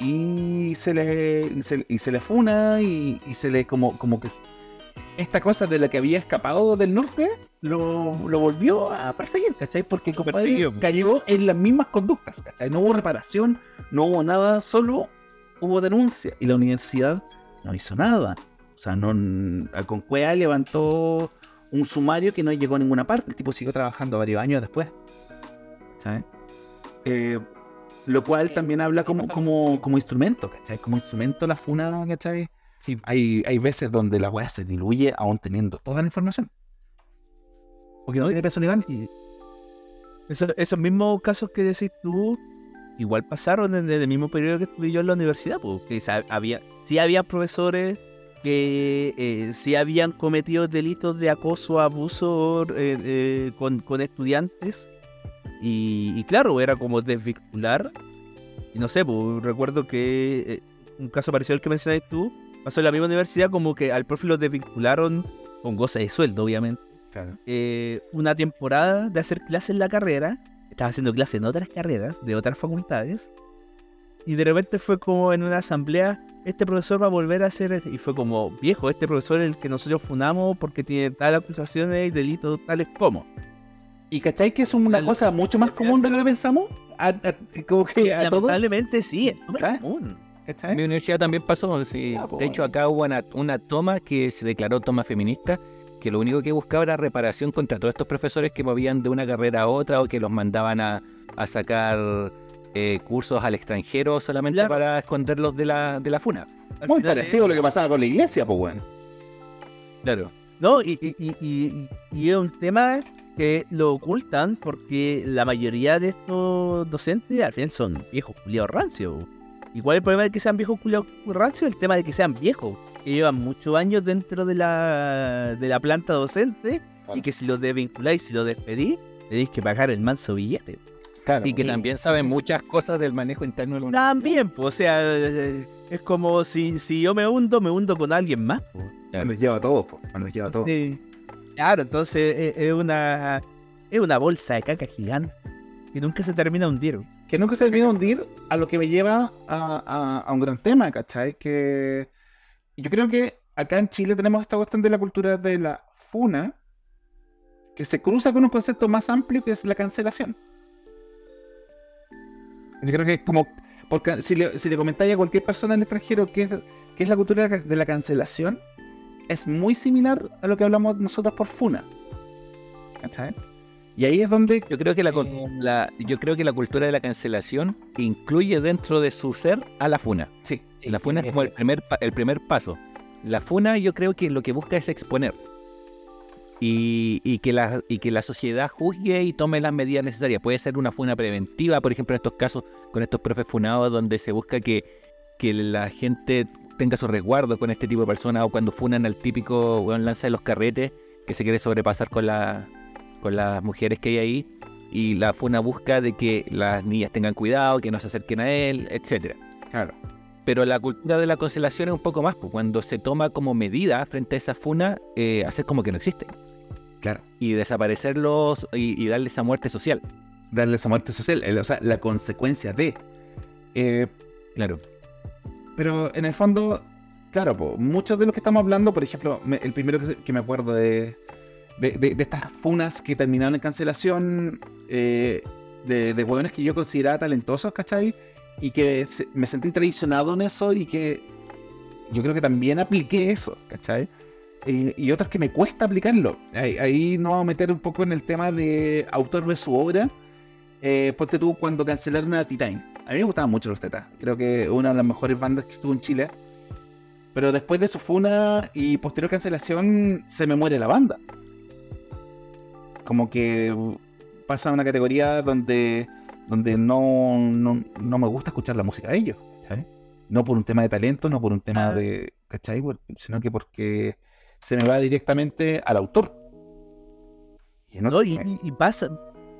Y se le, y se, y se le funa y, y se le como, como que esta cosa de la que había escapado del norte lo, lo volvió a perseguir, ¿cachai? Porque compadre Persiguió. cayó en las mismas conductas, ¿cachai? No hubo reparación, no hubo nada, solo hubo denuncia y la universidad no hizo nada. O sea, no, con Cuea levantó un sumario que no llegó a ninguna parte. El tipo siguió trabajando varios años después. ¿Sabes? Eh, lo cual también habla como, como, como instrumento, ¿cachai? Como instrumento la funa, ¿cachai? Sí. Hay, hay veces donde la weá se diluye aún teniendo toda la información. Porque no tiene peso legal. Y eso- esos mismos casos que decís tú, igual pasaron en el mismo periodo que estudié yo en la universidad, porque sa- había, sí había profesores que eh, sí habían cometido delitos de acoso, abuso eh, eh, con, con estudiantes. Y, y claro, era como desvincular. Y no sé, pues, recuerdo que eh, un caso parecido al que mencionaste tú, pasó en la misma universidad como que al profe lo desvincularon con goza de sueldo, obviamente Claro. eh, una temporada de hacer clases en la carrera. Estaba haciendo clases en otras carreras, de otras facultades. Y de repente fue como en una asamblea, este profesor va a volver a hacer... Y fue como, viejo, este profesor es el que nosotros funamos porque tiene tal acusaciones y delitos tales como. Y cachai que es una cosa mucho más común de lo que pensamos. A, a- como que a todos. Lamentablemente sí, es súper común. En mi universidad también pasó. sí. Pues, de hecho, acá hubo una, una toma que se declaró toma feminista, que lo único que buscaba era reparación contra todos estos profesores que movían de una carrera a otra o que los mandaban a, a sacar eh, cursos al extranjero solamente Claro. para esconderlos de la, de la funa. Al Muy parecido a lo que pasaba con la iglesia, pues bueno. Claro. No, y, y, y, es un tema que lo ocultan porque la mayoría de estos docentes al final son viejos culiados rancios. ¿Y cuál es el problema de que sean viejos culiados rancios? El tema de que sean viejos, que llevan muchos años dentro de la, de la planta docente y que si los desvinculáis, si los despedís, tenéis que pagar el manso billete. Claro. Y que Sí. también saben muchas cosas del manejo interno de la universidad. También, pues, o sea, es como si, si yo me hundo, me hundo con alguien más. pues. Me los lleva a todos, pues. Los lleva a todos. Sí. Claro, entonces es una es una bolsa de caca gigante que nunca se termina de hundir. que nunca se termina de hundir a lo que me lleva a, a- a un gran tema, ¿cachai? Que yo creo que acá en Chile tenemos esta cuestión de la cultura de la funa, que se cruza con un concepto más amplio que es la cancelación. Yo creo que como, porque si le, si le comentáis a cualquier persona en el extranjero qué es, qué es la cultura de la- cancelación, es muy similar a lo que hablamos nosotros por funa. ¿Cachai? Y ahí es donde Yo creo que la, la- yo creo que la cultura de la cancelación incluye dentro de su ser a la funa. Sí, Sí, la funa es como el primer, pa- el primer paso. La funa yo creo que lo que busca es exponer. Y, y que la, y que la sociedad juzgue y tome las medidas necesarias. Puede ser una funa preventiva, por ejemplo, en estos casos, con estos profes funados, donde se busca que, que la gente tenga su resguardo con este tipo de personas, o cuando funan al típico weón lanza de los carretes, que se quiere sobrepasar con, la, con las mujeres que hay ahí. Y la funa busca de que las niñas tengan cuidado, que no se acerquen a él, etcétera. claro. Pero la cultura de la cancelación es un poco más, pues, cuando se toma como medida frente a esa funa, eh, hacer como que no existen. Claro. Y desaparecerlos y, y darles esa muerte social. darle esa muerte social, el- o sea, la consecuencia de. Eh, Claro. pero en el fondo, claro, po, muchos de los que estamos hablando, por ejemplo, me- el primero que, me acuerdo de, de, de- de estas funas que terminaron en cancelación, eh, de, de hueones que yo consideraba talentosos, ¿cachai? Y que se- me sentí traicionado en eso y que yo creo que también apliqué eso, ¿cachai? Y otros que me cuesta aplicarlo. Ahí, ahí nos vamos a meter un poco en el tema de autor de su obra. Eh, ponte tú cuando cancelaron a Titan. A mí me gustaban mucho los Tetas. Creo que una de las mejores bandas que estuvo en Chile. Pero después de su funa y posterior cancelación, se me muere la banda. Como que pasa a una categoría donde donde no, no, no me gusta escuchar la música de ellos, ¿cachai? No por un tema de talento, no por un tema de, ¿cachai? Sino que porque se me va directamente al autor. Y en No, otro- y, y- y pasa,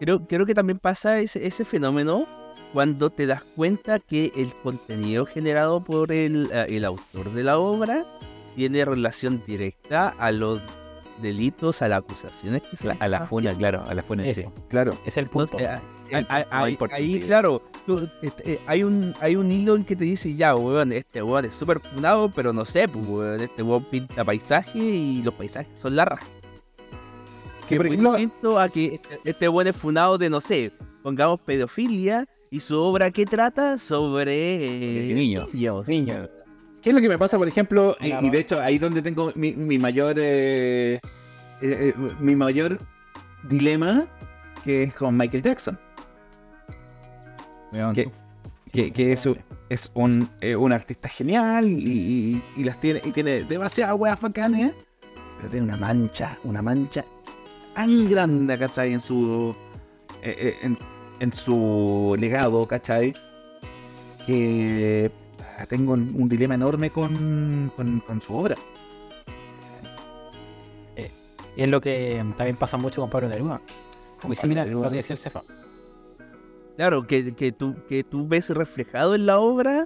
creo, creo que también pasa ese, ese fenómeno cuando te das cuenta que el contenido generado por el, eh, el autor de la obra tiene relación directa a los delitos, a las acusaciones que se a la funa, claro, a la funa. Eso. sí. claro, es el punto. El ahí- claro, tú, este, eh, hay un hay un hilo en que te dice, ya, weón, este weón es súper funado, pero no sé, pues, weón, este weón pinta paisaje y los paisajes son la raja. que por ejemplo, a que este, este weón es funado de, no sé, pongamos pedofilia y su obra que trata sobre eh, niños. niños. Niño. ¿Qué es lo que me pasa, por ejemplo? Y, Claro. y de hecho, ahí donde tengo mi, mi mayor eh, eh, eh, mi mayor dilema, que es con Michael Jackson. Que, que, que es, un- es un, eh, un artista genial y, y- y las tiene, y tiene demasiadas weas bacanas, pero tiene una mancha, una mancha tan grande, ¿cachai? En su, eh, eh, en, en su legado, ¿cachai? Que ah, tengo un, un dilema enorme con, con, con su obra. Y es lo que también pasa mucho con Pablo Neruda. Muy similar a lo que decía el Cefa. Claro, que, que, tú, que tú ves reflejado en la obra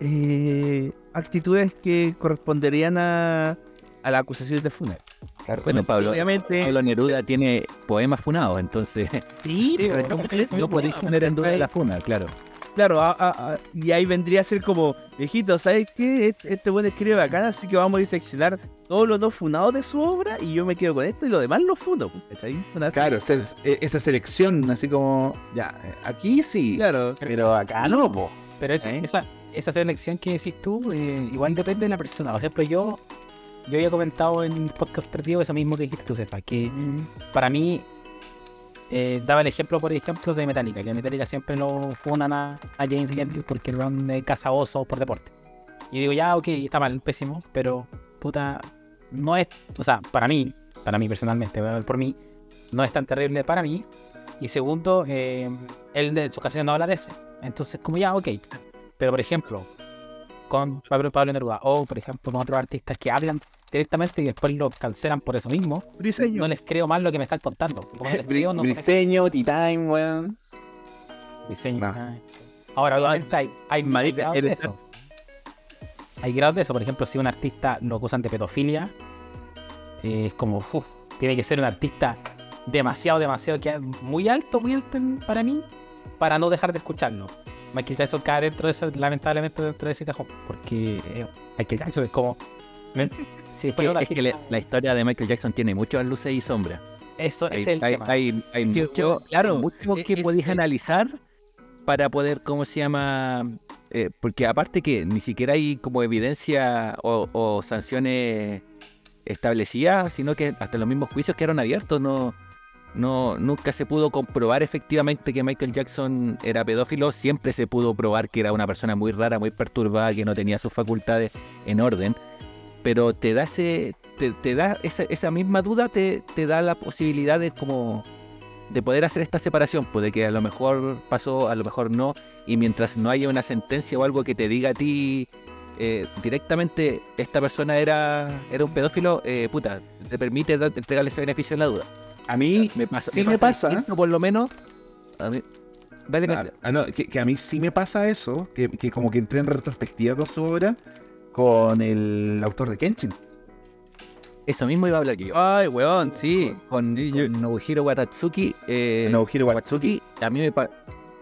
eh, actitudes que corresponderían a, a las acusaciones de funeral. Claro. Bueno, Pablo, Obviamente, Pablo Neruda tiene poemas funados, entonces sí, pero no podéis poner en duda la funa, claro. Claro, a- a- a- y ahí vendría a ser como, viejito, ¿sabes qué? Este, este buen escribe bacán, así que vamos a diseccionar todos los no funados de su obra y yo me quedo con esto y lo demás lo funo, pues, ¿cachai? Claro, esa, eh, esa selección, así como, ya, eh, aquí sí, Claro. pero acá no, po. Pero esa, ¿Eh? esa, esa selección que decís tú, eh, igual depende de la persona. Por ejemplo, yo, yo había comentado en el podcast perdido eso mismo que dijiste tú, Cefa, que para mí eh, daba el ejemplo, por ejemplo, de Metallica, que Metallica siempre lo funan a, a James Hetfield porque el weón caza por deporte. Y digo, ya, ok, está mal, pésimo, pero puta, no es, o sea, para mí, para mí personalmente, por mí, no es tan terrible para mí. Y segundo, eh, él de sus canciones no habla de eso. Entonces, como ya, ok. Pero por ejemplo, con Pablo, Pablo Neruda, o por ejemplo con otros artistas que hablan directamente y después lo cancelan por eso mismo, Briseño. no les creo más lo que me están contando. Como no *laughs* les creo, no Briseño, T-Time, weón. No. Ay. Ahora, obviamente hay, hay Marica, grados de eso. Hay grados de eso. Por ejemplo, si un artista lo acusan de pedofilia, eh, es como, uf, tiene que ser un artista demasiado, demasiado, que muy alto, muy alto para mí, para no dejar de escucharlo. Michael Jackson cae dentro de ese, lamentablemente dentro de ese cajón, porque eh, Michael Jackson es como... si Es que, un es que la, historia de Michael Jackson tiene muchas luces y sombras. eso Hay, es el hay, tema. hay- hay mucho, claro, mucho e- que es- podéis es- analizar para poder, ¿cómo se llama? Eh, porque aparte que ni siquiera hay como evidencia o, o sanciones establecidas, sino que hasta los mismos juicios quedaron abiertos, no, no, nunca se pudo comprobar efectivamente que Michael Jackson era pedófilo, siempre se pudo probar que era una persona muy rara, muy perturbada, que no tenía sus facultades en orden, pero te da ese, te, te da esa, esa misma duda, te, te da la posibilidad de como de poder hacer esta separación, pues de que a lo mejor pasó, a lo mejor no, y mientras no haya una sentencia o algo que te diga a ti eh, directamente esta persona era, era un pedófilo, eh, puta, te permite dar- entregarle ese beneficio de la duda. A mí, Me pasa, sí me pasa. distinto, por lo menos. A mí, dale, Ah, no, que, que a mí sí me pasa eso, que, que como que entré en retrospectiva con su obra, con el autor de Kenshin. eso mismo iba a hablar yo. Ay, weón, sí. Con, Nobuhiro Watatsuki. eh, Nobuhiro. Watsuki, a mí me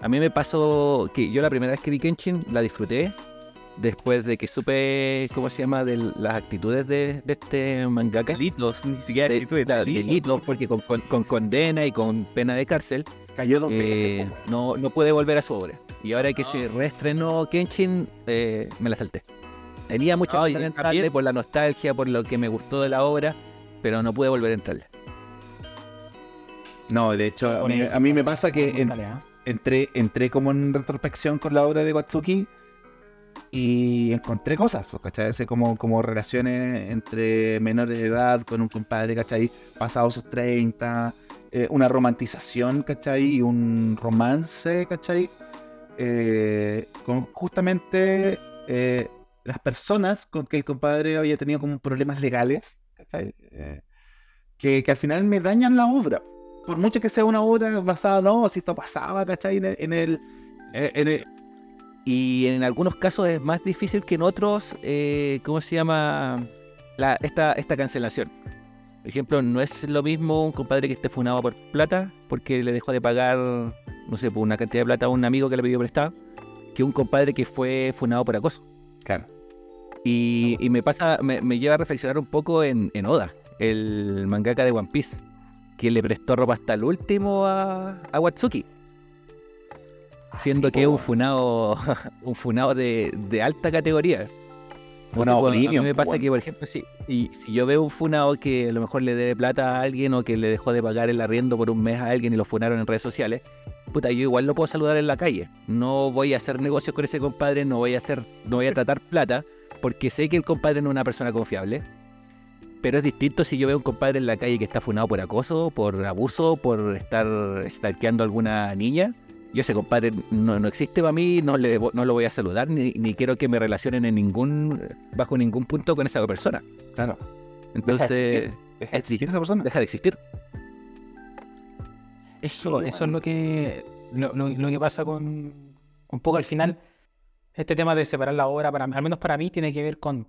a mí me pasó que yo la primera vez que vi Kenshin la disfruté después de que supe cómo se llama de las actitudes de, de este mangaka Delitos, ni siquiera de, actitudes, claro, delitos. delitos, porque con, con- con condena y con pena de cárcel Cayó dos eh, veces. no, no puede volver a su obra y ahora que No. se reestrenó Kenshin eh, me la salté tenía mucha ganas de entrarle por la nostalgia por lo que me gustó de la obra pero no pude volver a entrarle No, de hecho, a mí, Pone- a mí me pasa que en- ¿ah? entré, entré como en retrospección con la obra de Watsuki y encontré cosas, pues, ¿cachai? Ese como, como relaciones entre menores de edad con un compadre, ¿cachai? Pasados sus 30, eh, una romantización, ¿cachai? Y un romance, ¿cachai? Eh, con justamente eh, las personas con que el compadre había tenido como problemas legales, ¿cachai? Eh, que, que al final me dañan la obra. Por mucho que sea una obra basada, no, si esto pasaba, ¿cachai? En el, en el, en el- Y en algunos casos es más difícil que en otros, eh, ¿cómo se llama? La, esta, esta cancelación. Por ejemplo, no es lo mismo un compadre que esté funado por plata, porque le dejó de pagar, no sé, por una cantidad de plata a un amigo que le pidió prestado, que un compadre que fue funado por acoso. Claro. Y, y me pasa, me, me lleva a reflexionar un poco en, en Oda, el mangaka de One Piece, que le prestó ropa hasta el último a, a Watsuki, siendo Así, que es un funado, *laughs* un funado de, de alta categoría. Premium, a mí me pasa que, por ejemplo, si, y, si yo veo un funado que a lo mejor le debe plata a alguien o que le dejó de pagar el arriendo por un mes a alguien y lo funaron en redes sociales, puta, yo igual lo puedo saludar en la calle. No voy a hacer negocios con ese compadre, no voy a hacer, no voy a tratar plata, porque sé que el compadre no es una persona confiable. Pero es distinto si yo veo un compadre en la calle que está funado por acoso, por abuso, por estar stalkeando a alguna niña. Yo ese compadre no, no existe para mí, no, le, no lo voy a saludar, ni, ni quiero que me relacionen en ningún, bajo ningún punto con esa persona. Claro. Entonces, Deja de existir esa persona. deja de existir. Eso, eso es lo que, lo, lo- lo que pasa con un poco al final. Este tema de separar la obra, para, al menos para mí, tiene que ver con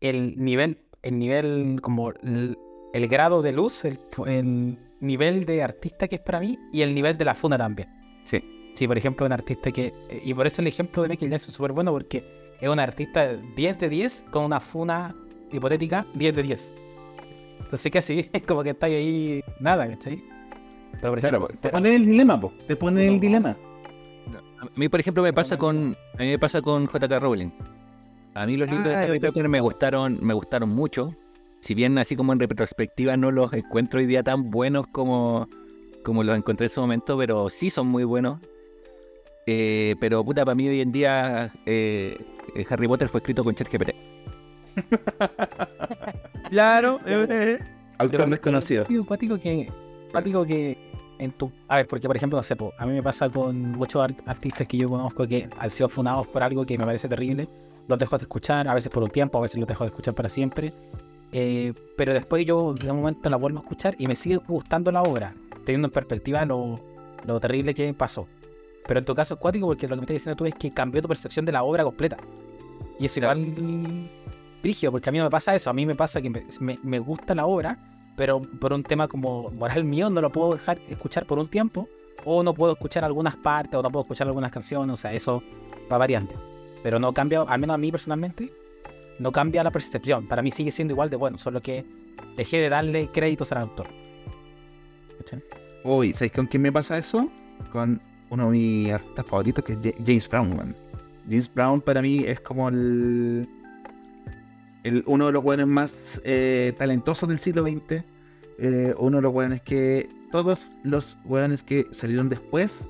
el nivel, el nivel, como el, el grado de luz, el, el nivel de artista que es para mí y el nivel de la funa también. Sí. Sí, por ejemplo, un artista que. Y por eso el ejemplo de Michael Jackson es súper bueno porque es un artista 10 de 10 con una funa hipotética 10 de 10. Entonces, que así, *laughs* es como que está ahí nada, ¿cachai? Pero por Claro, ejemplo, te pone el dilema, po. Te pone el dilema. A mí, por ejemplo, me pasa con, a mí me pasa con J.K. Rowling. A mí los libros de Ah, Harry Potter me gustaron, me gustaron mucho. Si bien así como en retrospectiva no los encuentro hoy día tan buenos como, como los encontré en su momento, pero sí son muy buenos. Eh, pero puta, para mí hoy en día eh, eh, Harry Potter fue escrito con ChatGPT. *laughs* Claro, Autor desconocido. Sí, cuático que, cuático que en tu... A ver, porque por ejemplo, no sé, po, a mí me pasa con muchos ar- artistas que yo conozco que han sido funados por algo que me parece terrible. Los dejo de escuchar, a veces por un tiempo, a veces los dejo de escuchar para siempre. Eh, pero después yo de un momento la vuelvo a escuchar y me sigue gustando la obra, teniendo en perspectiva lo, lo terrible que pasó. Pero en tu caso es cuático porque lo que me estás diciendo tú es que cambió tu percepción de la obra completa. Y es igual brígido, porque a mí no me pasa eso. A mí me pasa que me, me- me gusta la obra, pero por un tema como moral mío no lo puedo dejar escuchar por un tiempo, o no puedo escuchar algunas partes, o no puedo escuchar algunas canciones, o sea, eso va variando. Pero no cambia, al menos a mí personalmente, no cambia la percepción. Para mí sigue siendo igual de bueno, solo que dejé de darle créditos al autor. Uy, ¿sabes con quién me pasa eso? Con uno de mis artistas favoritos que es Ja- James Brown, man. James Brown para mí es como el, el uno de los buenos más eh, talentosos del siglo XX. Eh, uno de los buenos que todos los buenos que salieron después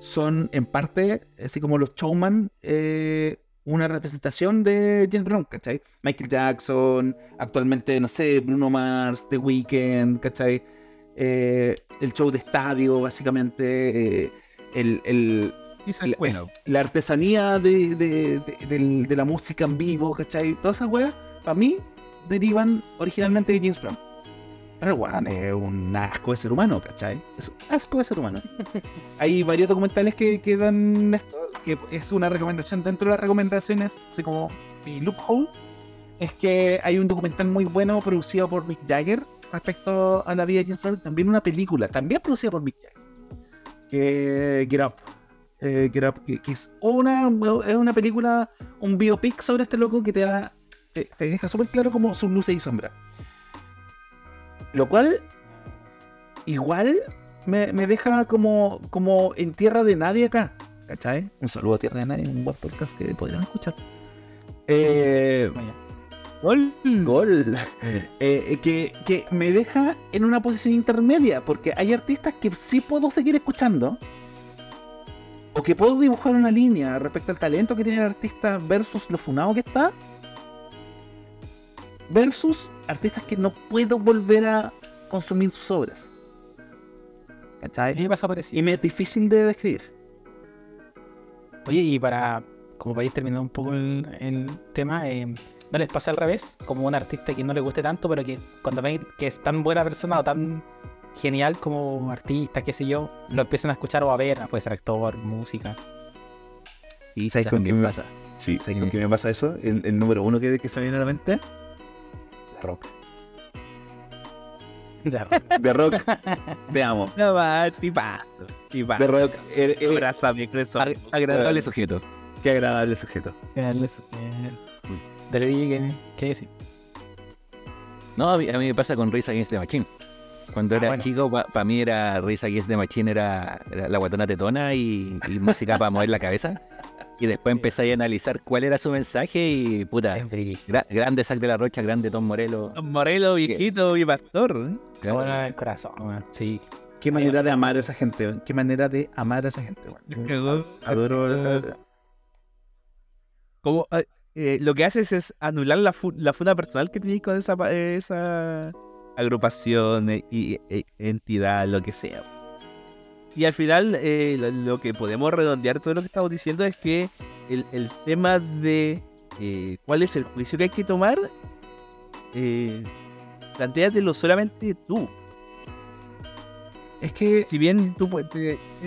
son en parte, así como los showman, eh, una representación de James Brown, ¿cachai? Michael Jackson, actualmente, no sé, Bruno Mars, The Weeknd, ¿cachai? Eh, el show de estadio, básicamente, eh, el, el- bueno. la artesanía de, de- de la música en vivo, ¿cachai? Todas esas weas, para mí, derivan originalmente de James Brown. Pero el weón es un asco de ser humano, ¿cachai? Es un asco de ser humano. *laughs* Hay varios documentales que, que dan esto, que es una recomendación dentro de las recomendaciones, así como mi loophole, es que hay un documental muy bueno producido por Mick Jagger respecto a la vida de James Brown, también una película, también producida por Mick Jagger, que Get Up. Eh, Get Up, que, que es una es una película, un biopic sobre este loco que te da te, te deja súper claro como sus luces y sombras. Lo cual, igual, me, me deja como, como en tierra de nadie acá. ¿Cachai? Un saludo a tierra de nadie, un buen podcast que podrían escuchar. Eh. Gol. Gol. *laughs* Eh, que, que me deja en una posición intermedia, porque hay artistas que sí puedo seguir escuchando. o que puedo dibujar una línea respecto al talento que tiene el artista versus lo funado que está, versus artistas que no puedo volver a consumir sus obras. ¿Cachai? pasa. Y me es difícil de describir. Oye, y para, como para ir terminando un poco el, el tema, eh, ¿no les pasa al revés? Como un artista que no le guste tanto, pero que cuando ven que es tan buena persona o tan genial como artista, qué sé yo, lo empiezan a escuchar o a ver, puede ser actor, música. Y ¿Sabes con qué me- pasa. Sí, ¿sabes con qué me pasa eso? El, el número uno que, que se me viene a la mente. Rock. *laughs* The Rock. Te amo. No va, tipazo, tipazo. The Rock. Abrázame, Creso. Ag- agradable sujeto. qué agradable sujeto. Qué darle su- eh, Dale, Vicky, ¿qué, qué decir? No, a mí, a mí me pasa con Risa Against the Machine. Cuando Ah, era bueno. chico, para mí era Risa Against the Machine, era, era la guatona tetona y, y música para mover la cabeza. Y después empecé a analizar cuál era su mensaje y puta, gra- grande Zac de la Rocha, grande Tom Morello. Don Morelo, viejito y pastor. ¿eh? Qué bueno en el corazón, sí. Qué manera de amar a esa gente. Qué manera de amar a esa gente. Adoro. Como, eh, eh, lo que haces es anular la, fu- la funa personal que tenéis con esa, pa- esa agrupación eh, y entidad, lo que sea. Y al final, eh, lo, lo que podemos redondear todo lo que estamos diciendo es que el, el tema de eh, cuál es el juicio que hay que tomar, eh, plantéatelo solamente tú. Es que si bien tú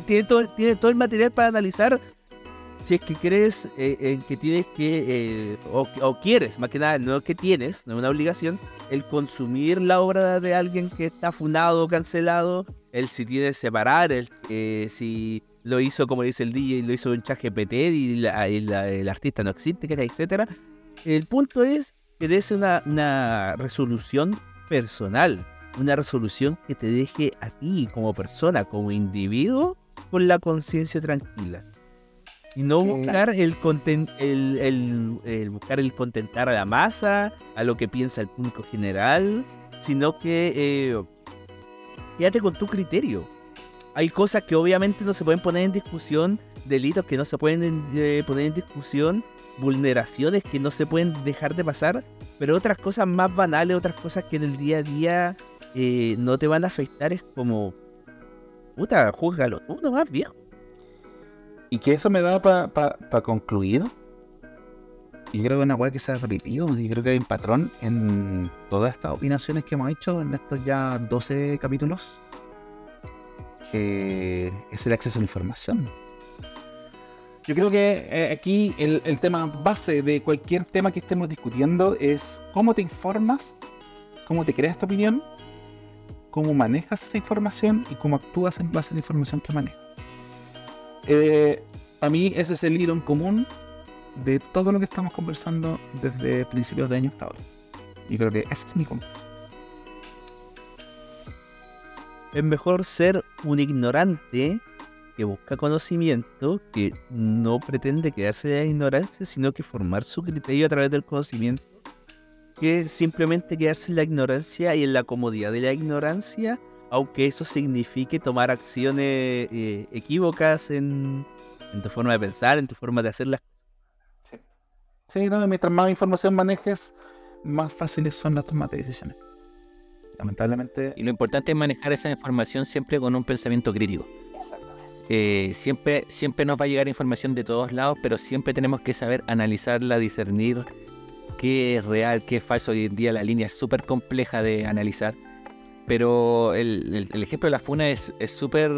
tiene todo, tiene todo el material para analizar si es que crees eh, en que tienes que, eh, o, quieres, más que nada, no que tienes, no es una obligación, el consumir la obra de alguien que está funado o cancelado, el si tienes separar, el eh, si lo hizo, como dice el DJ, lo hizo en chat GPT y, y el artista no existe, etcétera. El punto es que des una resolución personal, una resolución que te deje a ti como persona, como individuo, con la conciencia tranquila. Y no buscar el, conten- el, el- el buscar el contentar a la masa, a lo que piensa el público general, sino que eh, quédate con tu criterio. Hay cosas que obviamente no se pueden poner en discusión, delitos que no se pueden eh, poner en discusión, vulneraciones que no se pueden dejar de pasar, pero otras cosas más banales, otras cosas que en el día a día eh, no te van a afectar, es como, puta, júzgalo tú nomás, viejo. Y que eso me da para concluir. Yo creo que es una weá que se ha repetido. Yo creo que hay un patrón en todas estas opinaciones que hemos hecho en estos ya 12 capítulos. Que es el acceso a la información. Yo creo que eh, aquí el, el tema base de cualquier tema que estemos discutiendo es cómo te informas, cómo te creas tu opinión, cómo manejas esa información y cómo actúas en base a la información que manejas. Eh, a mí ese es el hilo en común de todo lo que estamos conversando desde principios de año hasta ahora. Y creo que ese es mi punto. Es mejor ser un ignorante que busca conocimiento, que no pretende quedarse en la ignorancia, sino que formar su criterio a través del conocimiento, que simplemente quedarse en la ignorancia y en la comodidad de la ignorancia, aunque eso signifique tomar acciones eh, equívocas en, en tu forma de pensar, en tu forma de hacer las cosas. Sí, no, mientras más información manejes, más fáciles son las tomas de decisiones. Lamentablemente. Y lo importante es manejar esa información siempre con un pensamiento crítico. Eh, siempre, siempre nos va a llegar información de todos lados, pero siempre tenemos que saber analizarla, discernir qué es real, qué es falso. Hoy en día la línea es súper compleja de analizar. Pero el, el- el ejemplo de la FUNA es es súper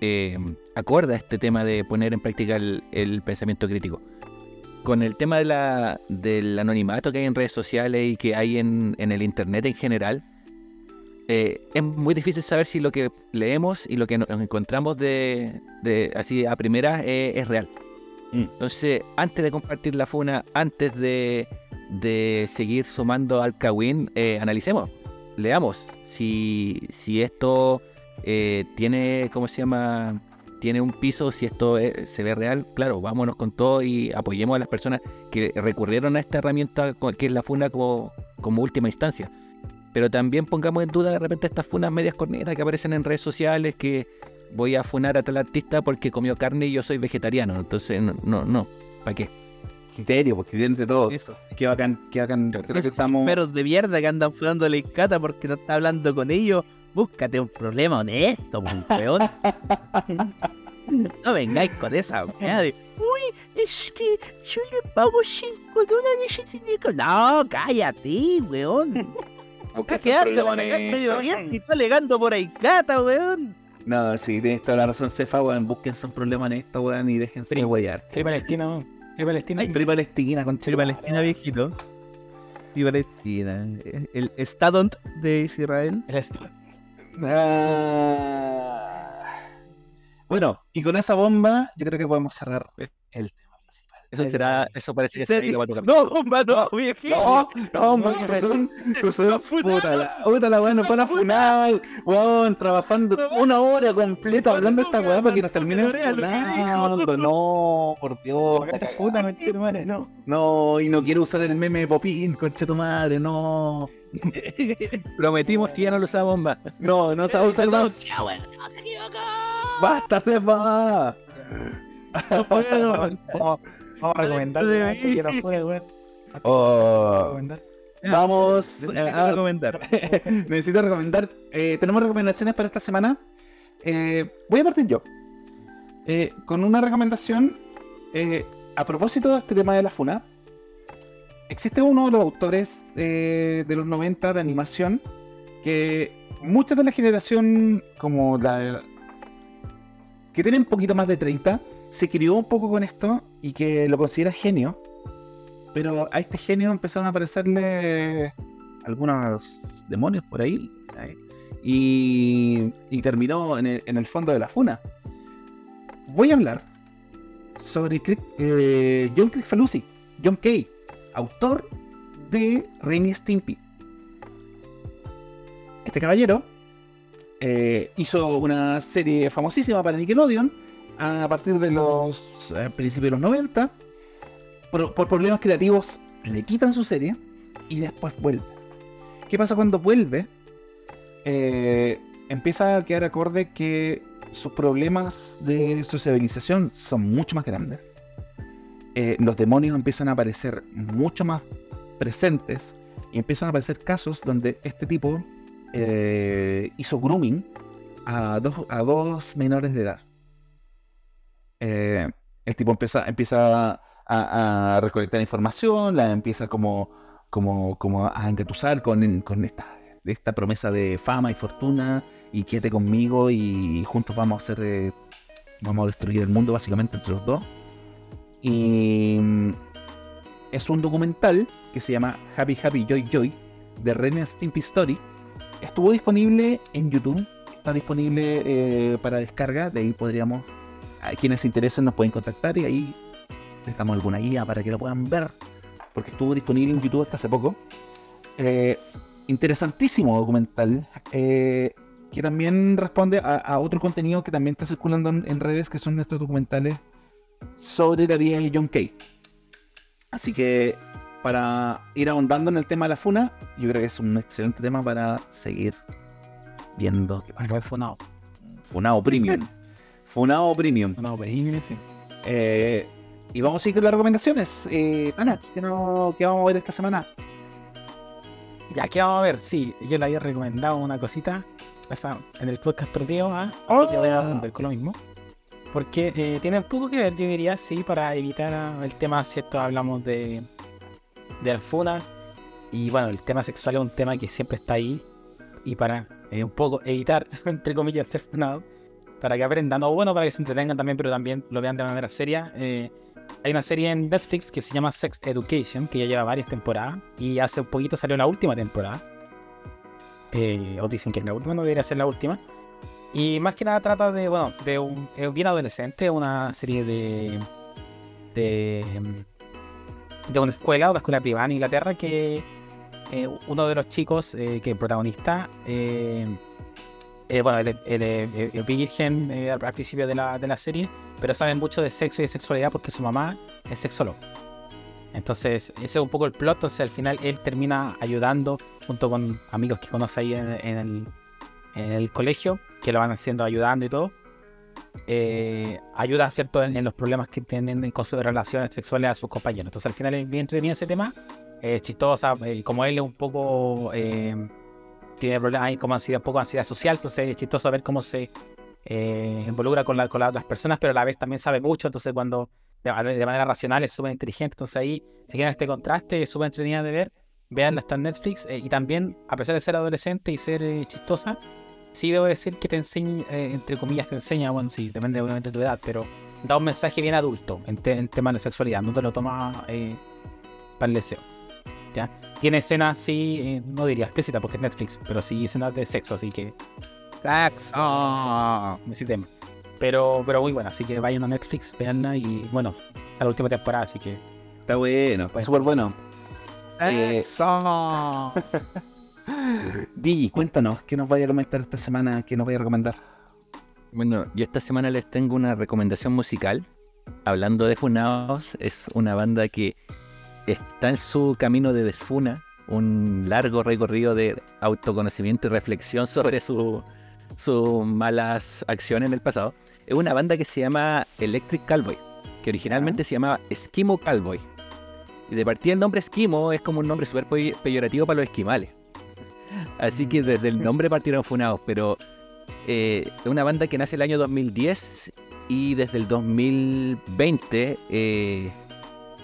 eh, acorde a este tema de poner en práctica el, el pensamiento crítico. Con el tema de la, del anonimato que hay en redes sociales y que hay en, en el internet en general, eh, es muy difícil saber si lo que leemos y lo que nos encontramos de, de así a primera eh, es real. Mm. Entonces, antes de compartir la funa, antes de, de seguir sumando al Kawin, eh, analicemos, leamos si, si esto eh, tiene, ¿cómo se llama? Tiene un piso, si esto es- se ve real, claro, vámonos con todo y apoyemos a las personas que recurrieron a esta herramienta que es la funa como, como última instancia pero también pongamos en duda de repente estas funas medias cornetas que aparecen en redes sociales que voy a funar a tal artista porque comió carne y yo soy vegetariano. Entonces, no, no. ¿para qué? Criterio, porque tienen de todo. Eso. Qué bacán, qué bacán. Creo que Esos estamos. perros de mierda que andan fudándole cata porque no está hablando con ellos. Búscate un problema honesto, pues, weón. No vengáis con esa weá de. Uy, es que yo le pago 5 dólares y tiene que. No, cállate, weón. Busca ¿Qué esos haces? problemas, eh. Y está alegando por ahí, cata, weón. No, sí, tienes toda la razón, Cefa, weón. Búsquense un problema en esto, weón, y déjense de huellar. Free Palestina, weón. Free Palestina. Free Palestina, con Free Palestina, viejito. Free Palestina. El Estado de Israel. El estilo. Ah. Bueno, y con esa bomba, yo creo que podemos cerrar el tema. Eso será, eso parece que. No, *laughs* bomba, no, viejito. No, no, man, estos son, estos son puta la, puta la weá, nos van a funar, weón, trabajando una hora completa hablando de esta weá para que nos terminen funando, no, por Dios. Puta, conchetumare, no. no, y no quiero usar el meme de Popín, concha tu madre, no, *laughs* Prometimos que ya no lo usaba bomba. no, no se va a usar más, basta, Sefa, *laughs* Vamos, a recomendar. de que no fue, weón. Oh. Recomendar. vamos, Necesito eh, a- recomendar. *laughs* necesito recomendar. eh, tenemos recomendaciones para esta semana. Eh, voy a partir yo. Eh, con una recomendación. eh, a propósito de este tema de la FUNA. Existe uno de los autores eh, de los 90 de animación. Que muchas de la generación, como la. que tienen un poquito más de 30, se crió un poco con esto y que lo considera genio. Pero a este genio empezaron a aparecerle algunos demonios por ahí. ahí, Y, terminó en el, fondo de la funa. Voy a hablar sobre Crick- eh, John Crickfalusi, John Kay, autor de Ren y Stimpy. Este caballero eh, hizo una serie famosísima para Nickelodeon a partir de los eh, principios de los 90. Por, problemas creativos le quitan su serie y después vuelve. ¿Qué pasa cuando vuelve? Eh, empieza a quedar acorde que sus problemas de sociabilización son mucho más grandes. Eh, los demonios empiezan a aparecer mucho más presentes y empiezan a aparecer casos donde este tipo hizo grooming a dos, a dos menores de edad. Eh, el tipo empieza, empieza a, recolectar información, la empieza como, como, como a engatusar con, esta, esta promesa de fama y fortuna y quédate conmigo y juntos vamos a hacer eh, vamos a destruir el mundo básicamente entre los dos. Y mm, es un documental que se llama Happy Happy Joy Joy de Ren Stimpy Story estuvo disponible en YouTube está disponible eh, para descarga de ahí podríamos a quienes se interesen nos pueden contactar y ahí les damos alguna guía para que lo puedan ver porque estuvo disponible en YouTube hasta hace poco Eh, interesantísimo documental eh, que también responde a, a otro contenido que también está circulando en, en redes, que son estos documentales sobre la vida de John Kay. Así que para ir ahondando en el tema de la funa, yo creo que es un excelente tema para seguir viendo qué pasa. Fue funado. Funado Premium. Funado Premium. Funado, pero sí. Eh, y vamos a seguir con las recomendaciones. Eh, ¿qué, no, ¿qué vamos a ver esta semana? Ya, ¿qué vamos a ver? Sí, yo le había recomendado una cosita en el podcast perdido, ¿ah? Oh. voy a ver con lo mismo. Porque eh, tiene un poco que ver, yo diría, sí, para evitar ah, el tema, ¿cierto? Hablamos de, de las funas. Y bueno, el tema sexual es un tema que siempre está ahí. Y para eh, un poco evitar, *laughs* entre comillas, ser funado. Para que aprendan, o bueno, para que se entretengan también, pero también lo vean de manera seria. eh, hay una serie en Netflix que se llama Sex Education, que ya lleva varias temporadas. Y hace un poquito salió la última temporada. Eh, o dicen que es la última, no debería ser la última. Y más que nada trata de, bueno, de un, bien adolescente, una serie de. de. de una escuela, una escuela privada en Inglaterra, que eh, uno de los chicos que es protagonista. Eh, eh, bueno, él es virgen eh, al, principio de la, de la serie, pero saben mucho de sexo y de sexualidad porque su mamá es sexólogo. Entonces, ese es un poco el plot. Entonces, al final, él termina ayudando junto con amigos que conoce ahí en, el, en el colegio, que lo van haciendo ayudando y todo. eh, ayuda cierto en, en los problemas que tienen con sus relaciones sexuales a sus compañeros. Entonces al final es bien entretenido ese tema, es chistosa, eh, como él es un poco eh, tiene problemas ahí como ansiedad, un poco ansiedad social, entonces es chistoso ver cómo se eh, involucra con, la- con las personas, pero a la vez también sabe mucho, entonces cuando de, de manera racional es súper inteligente, entonces ahí si quieren este contraste es súper entretenida de ver, veanla está Netflix eh, y también a pesar de ser adolescente y ser eh, chistosa, sí debo decir que te enseña, entre comillas te enseña, bueno sí, depende obviamente de tu edad, pero da un mensaje bien adulto en, te- en temas de sexualidad, no te lo tomas para el deseo. ¿ya? Tiene escenas, sí, eh, no diría explícitas porque es Netflix, pero sí escenas de sexo, así que. Sexo. Ah. Ese tema. Pero, pero muy buena, así que vayan a Netflix, veanla y bueno, a la última temporada, así que. Está bueno, está súper bueno. Eh, Sexo. *laughs* Di, cuéntanos, ¿qué nos vaya a comentar esta semana? ¿Qué nos vaya a recomendar? Bueno, yo esta semana les tengo una recomendación musical. Hablando de Funaos, es una banda que está en su camino de desfuna, un largo recorrido de autoconocimiento y reflexión sobre su- sus malas acciones en el pasado. Es una banda que se llama Electric Cowboy, que originalmente se llamaba Esquimo Cowboy. Y de partida el nombre Esquimo es como un nombre súper pe- peyorativo para los esquimales. Así que desde el *laughs* nombre partieron funados, pero eh, es una banda que nace el año 2010 y desde el 2020 eh,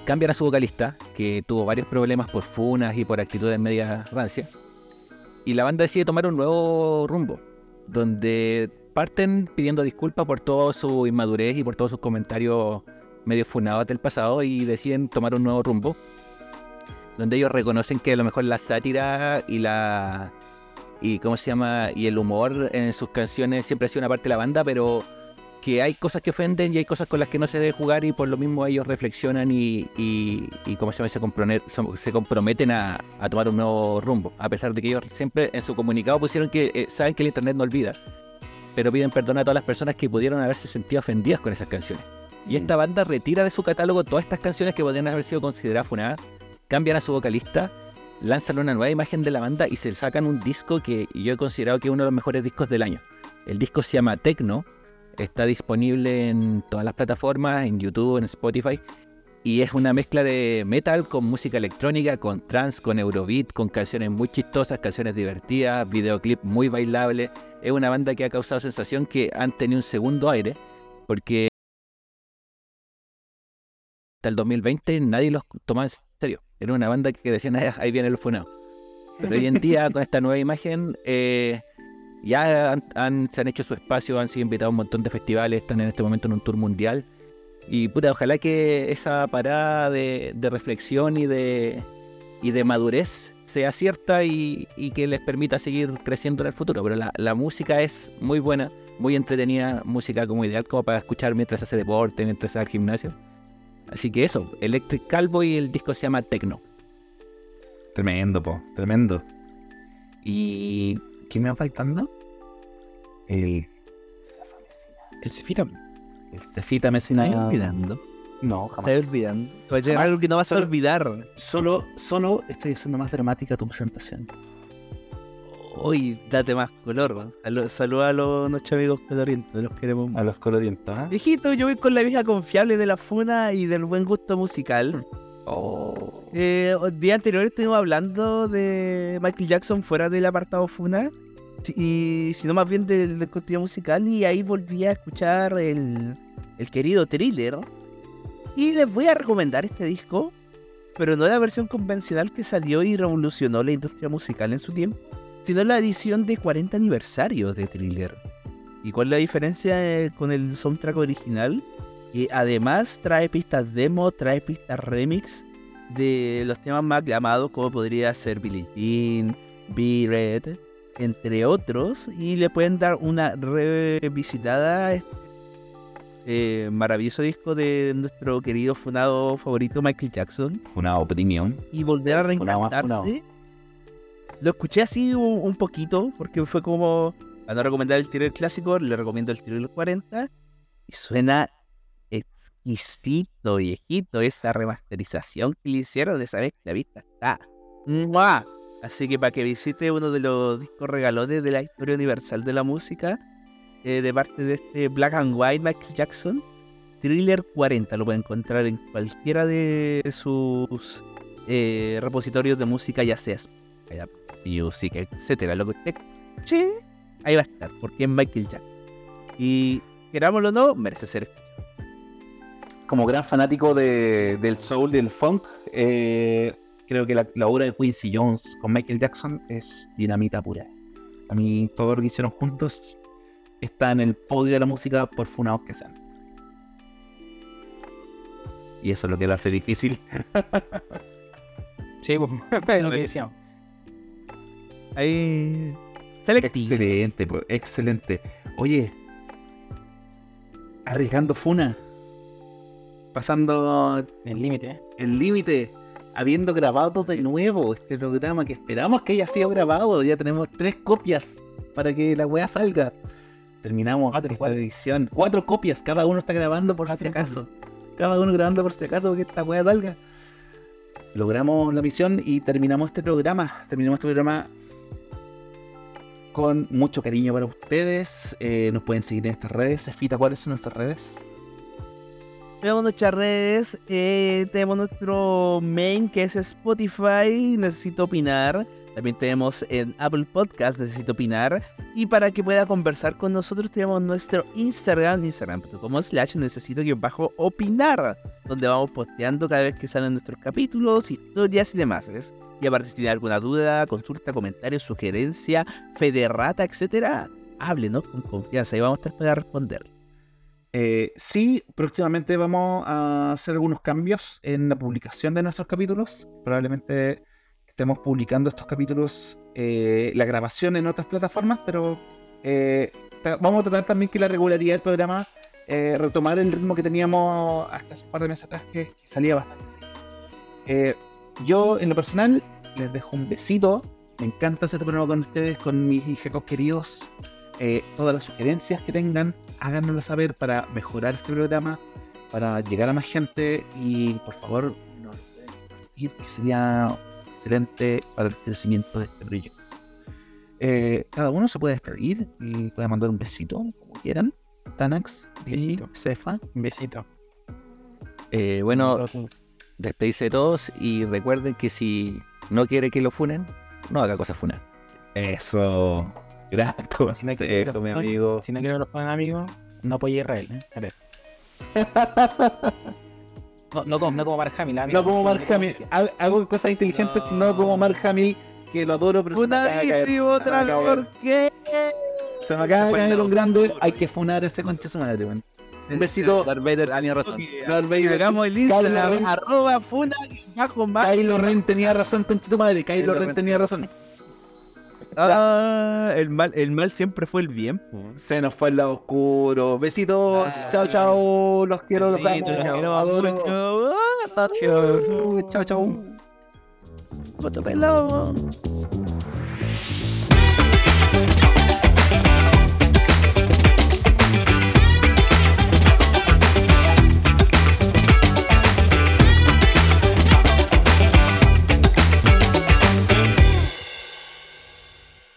cambian a su vocalista, que tuvo varios problemas por funas y por actitudes media rancias. Y la banda decide tomar un nuevo rumbo, donde parten pidiendo disculpas por toda su inmadurez y por todos sus comentarios medio funados del pasado y deciden tomar un nuevo rumbo, donde ellos reconocen que a lo mejor la sátira y la y cómo se llama y el humor en sus canciones siempre ha sido una parte de la banda, pero que hay cosas que ofenden y hay cosas con las que no se debe jugar y por lo mismo ellos reflexionan y, y, se llama se, son- se comprometen a, a tomar un nuevo rumbo, a pesar de que ellos siempre en su comunicado pusieron que eh, saben que el internet no olvida, pero piden perdón a todas las personas que pudieron haberse sentido ofendidas con esas canciones. Y esta banda retira de su catálogo todas estas canciones que podrían haber sido consideradas funadas, cambian a su vocalista, lanzan una nueva imagen de la banda y se sacan un disco que yo he considerado que es uno de los mejores discos del año. El disco se llama Tecno, está disponible en todas las plataformas, en YouTube, en Spotify, y es una mezcla de metal con música electrónica, con trance, con eurobeat, con canciones muy chistosas, canciones divertidas, videoclip muy bailable. Es una banda que ha causado sensación que han tenido un segundo aire, porque hasta el 2020 nadie los tomaba en serio. Era una banda que decían, "Ah, ahí viene el funado. Pero hoy en día, con esta nueva imagen, eh, ya han, han- se han hecho su espacio, han sido invitados a un montón de festivales, están en este momento en un tour mundial. Y puta, ojalá que esa parada de, de reflexión y de, y de madurez sea cierta y, y que les permita seguir creciendo en el futuro. Pero la, la música es muy buena, muy entretenida, música como ideal como para escuchar mientras hace deporte, mientras hace al gimnasio. Así que eso, Electric Cowboy y el disco se llama Tecno. Tremendo, po, tremendo. ¿Y qué me va faltando? El. El Cefita. El Cefita Messina. ¿Estás olvidando? No, jamás. Estás olvidando. Va a llegar algo que no vas a olvidar. Solo, solo estoy haciendo más dramática tu presentación. Uy, date más color. Salu- Saluda a los nuestros amigos colorientos, los queremos A los colorientos, ¿ah? Viejito, yo voy con la vieja confiable de la funa y del buen gusto musical. Oh. Eh, el día anterior estuvimos hablando de Michael Jackson fuera del apartado funa. Y sino más bien del, del contenido musical. Y ahí volví a escuchar el, el querido thriller. Y les voy a recomendar este disco. Pero no la versión convencional que salió y revolucionó la industria musical en su tiempo. Sino la edición de 40 aniversario de thriller. ¿Y cuál es la diferencia eh, con el soundtrack original? Que además trae pistas demo, trae pistas remix de los temas más aclamados como podría ser Billie Jean, Be Red, entre otros, y le pueden dar una revisitada a este eh, maravilloso disco de nuestro querido funado favorito Michael Jackson Una opinión. y volver a Funado funado. reencantarse. Lo escuché así un, un poquito porque fue como, para no recomendar el tiro clásico, le recomiendo el tiro de los 40 y suena exquisito, viejito, esa remasterización que le hicieron de esa mezcla, ¿viste? Está. ¡mua! Así que para que visite uno de los discos regalones de la historia universal de la música, eh, de parte de este Black and White Michael Jackson. Thriller 40 lo pueden encontrar en cualquiera de sus eh, repositorios de música, ya sea Music, etcétera. Lo que usted escuche, ahí va a estar, porque es Michael Jackson. Y querámoslo o no, merece ser. Como gran fanático de- del soul, del funk, eh, creo que la, la obra de Quincy Jones con Michael Jackson es dinamita pura. A mí todo lo que hicieron juntos está en el podio de la música por funados que sean. Y eso es lo que lo hace difícil. Sí, pues, *laughs* es lo que decíamos. Ahí. Selectivo. Excelente, pues, excelente. Oye, arriesgando funa, pasando El límite. el límite, habiendo grabado de nuevo este programa que esperamos que haya sido grabado. Ya tenemos tres copias para que la weá salga. Terminamos Cuatro, esta cuatro. edición. Cuatro copias, cada uno está grabando por si acaso. Cada uno grabando por si acaso porque esta weá salga. Logramos la misión y terminamos este programa. Terminamos este programa con mucho cariño para ustedes. Eh, nos pueden seguir en estas redes. Efita, ¿cuáles son nuestras redes? Tenemos nuestras redes, eh, tenemos nuestro main que es Spotify, necesito opinar. También tenemos en Apple Podcast, necesito opinar. Y para que pueda conversar con nosotros tenemos nuestro Instagram, instagram.com slash necesito que bajo opinar, donde vamos posteando cada vez que salen nuestros capítulos, historias y demás. Y aparte si tiene alguna duda, consulta, comentario, sugerencia, fe de rata, etcétera, háblenos con confianza y vamos a estar para responder. Eh, sí, próximamente vamos a hacer algunos cambios en la publicación de nuestros capítulos. Probablemente estemos publicando estos capítulos, eh, la grabación en otras plataformas, pero eh, vamos a tratar también que la regularidad del programa retomar el ritmo que teníamos hasta hace un par de meses atrás, que, salía bastante. Eh, yo, en lo personal, les dejo un besito. Me encanta hacer este programa con ustedes, con mis hijos queridos. Todas las sugerencias que tengan, háganoslo saber para mejorar este programa, para llegar a más gente y por favor, no lo pueden compartir, que sería excelente para el crecimiento de este proyecto. Eh, cada uno se puede despedir y puede mandar un besito, como quieran. Tanax, Besito. Cefa. Un besito. Eh, bueno, despedirse de todos y recuerden que si no quiere que lo funen, no haga cosas funar. Eso. Gran Si no quiere que consejo, lo mi amigo. Si no quiero que los pongan amigos, no apoye a Israel. ¿eh? A ver. *laughs* No, no, como, no como Mark Hamill. No como Mark Hamill. Ha- Hago cosas inteligentes, no, como Mark Hamill, que lo adoro, pero se me acaba de caer. Funadísimo Se me otra vez, ¿por qué? Se me acaba de caer no. un grande. Hay que funar a ese concha de su madre, weón. Un besito. Darth Vader tenía razón. Darth Vader. Hagamos el Instagram, Ren. arroba funa bajo más. Kylo Ren tenía razón, concha de tu madre. Kylo Kylo Ren Ren. tenía razón. Ah, el mal, el mal siempre fue el bien. Se nos fue el lado oscuro. Besitos. Ah. Chao, chao. Los quiero, los quiero. Ah, Chao, chao. Foto pelado.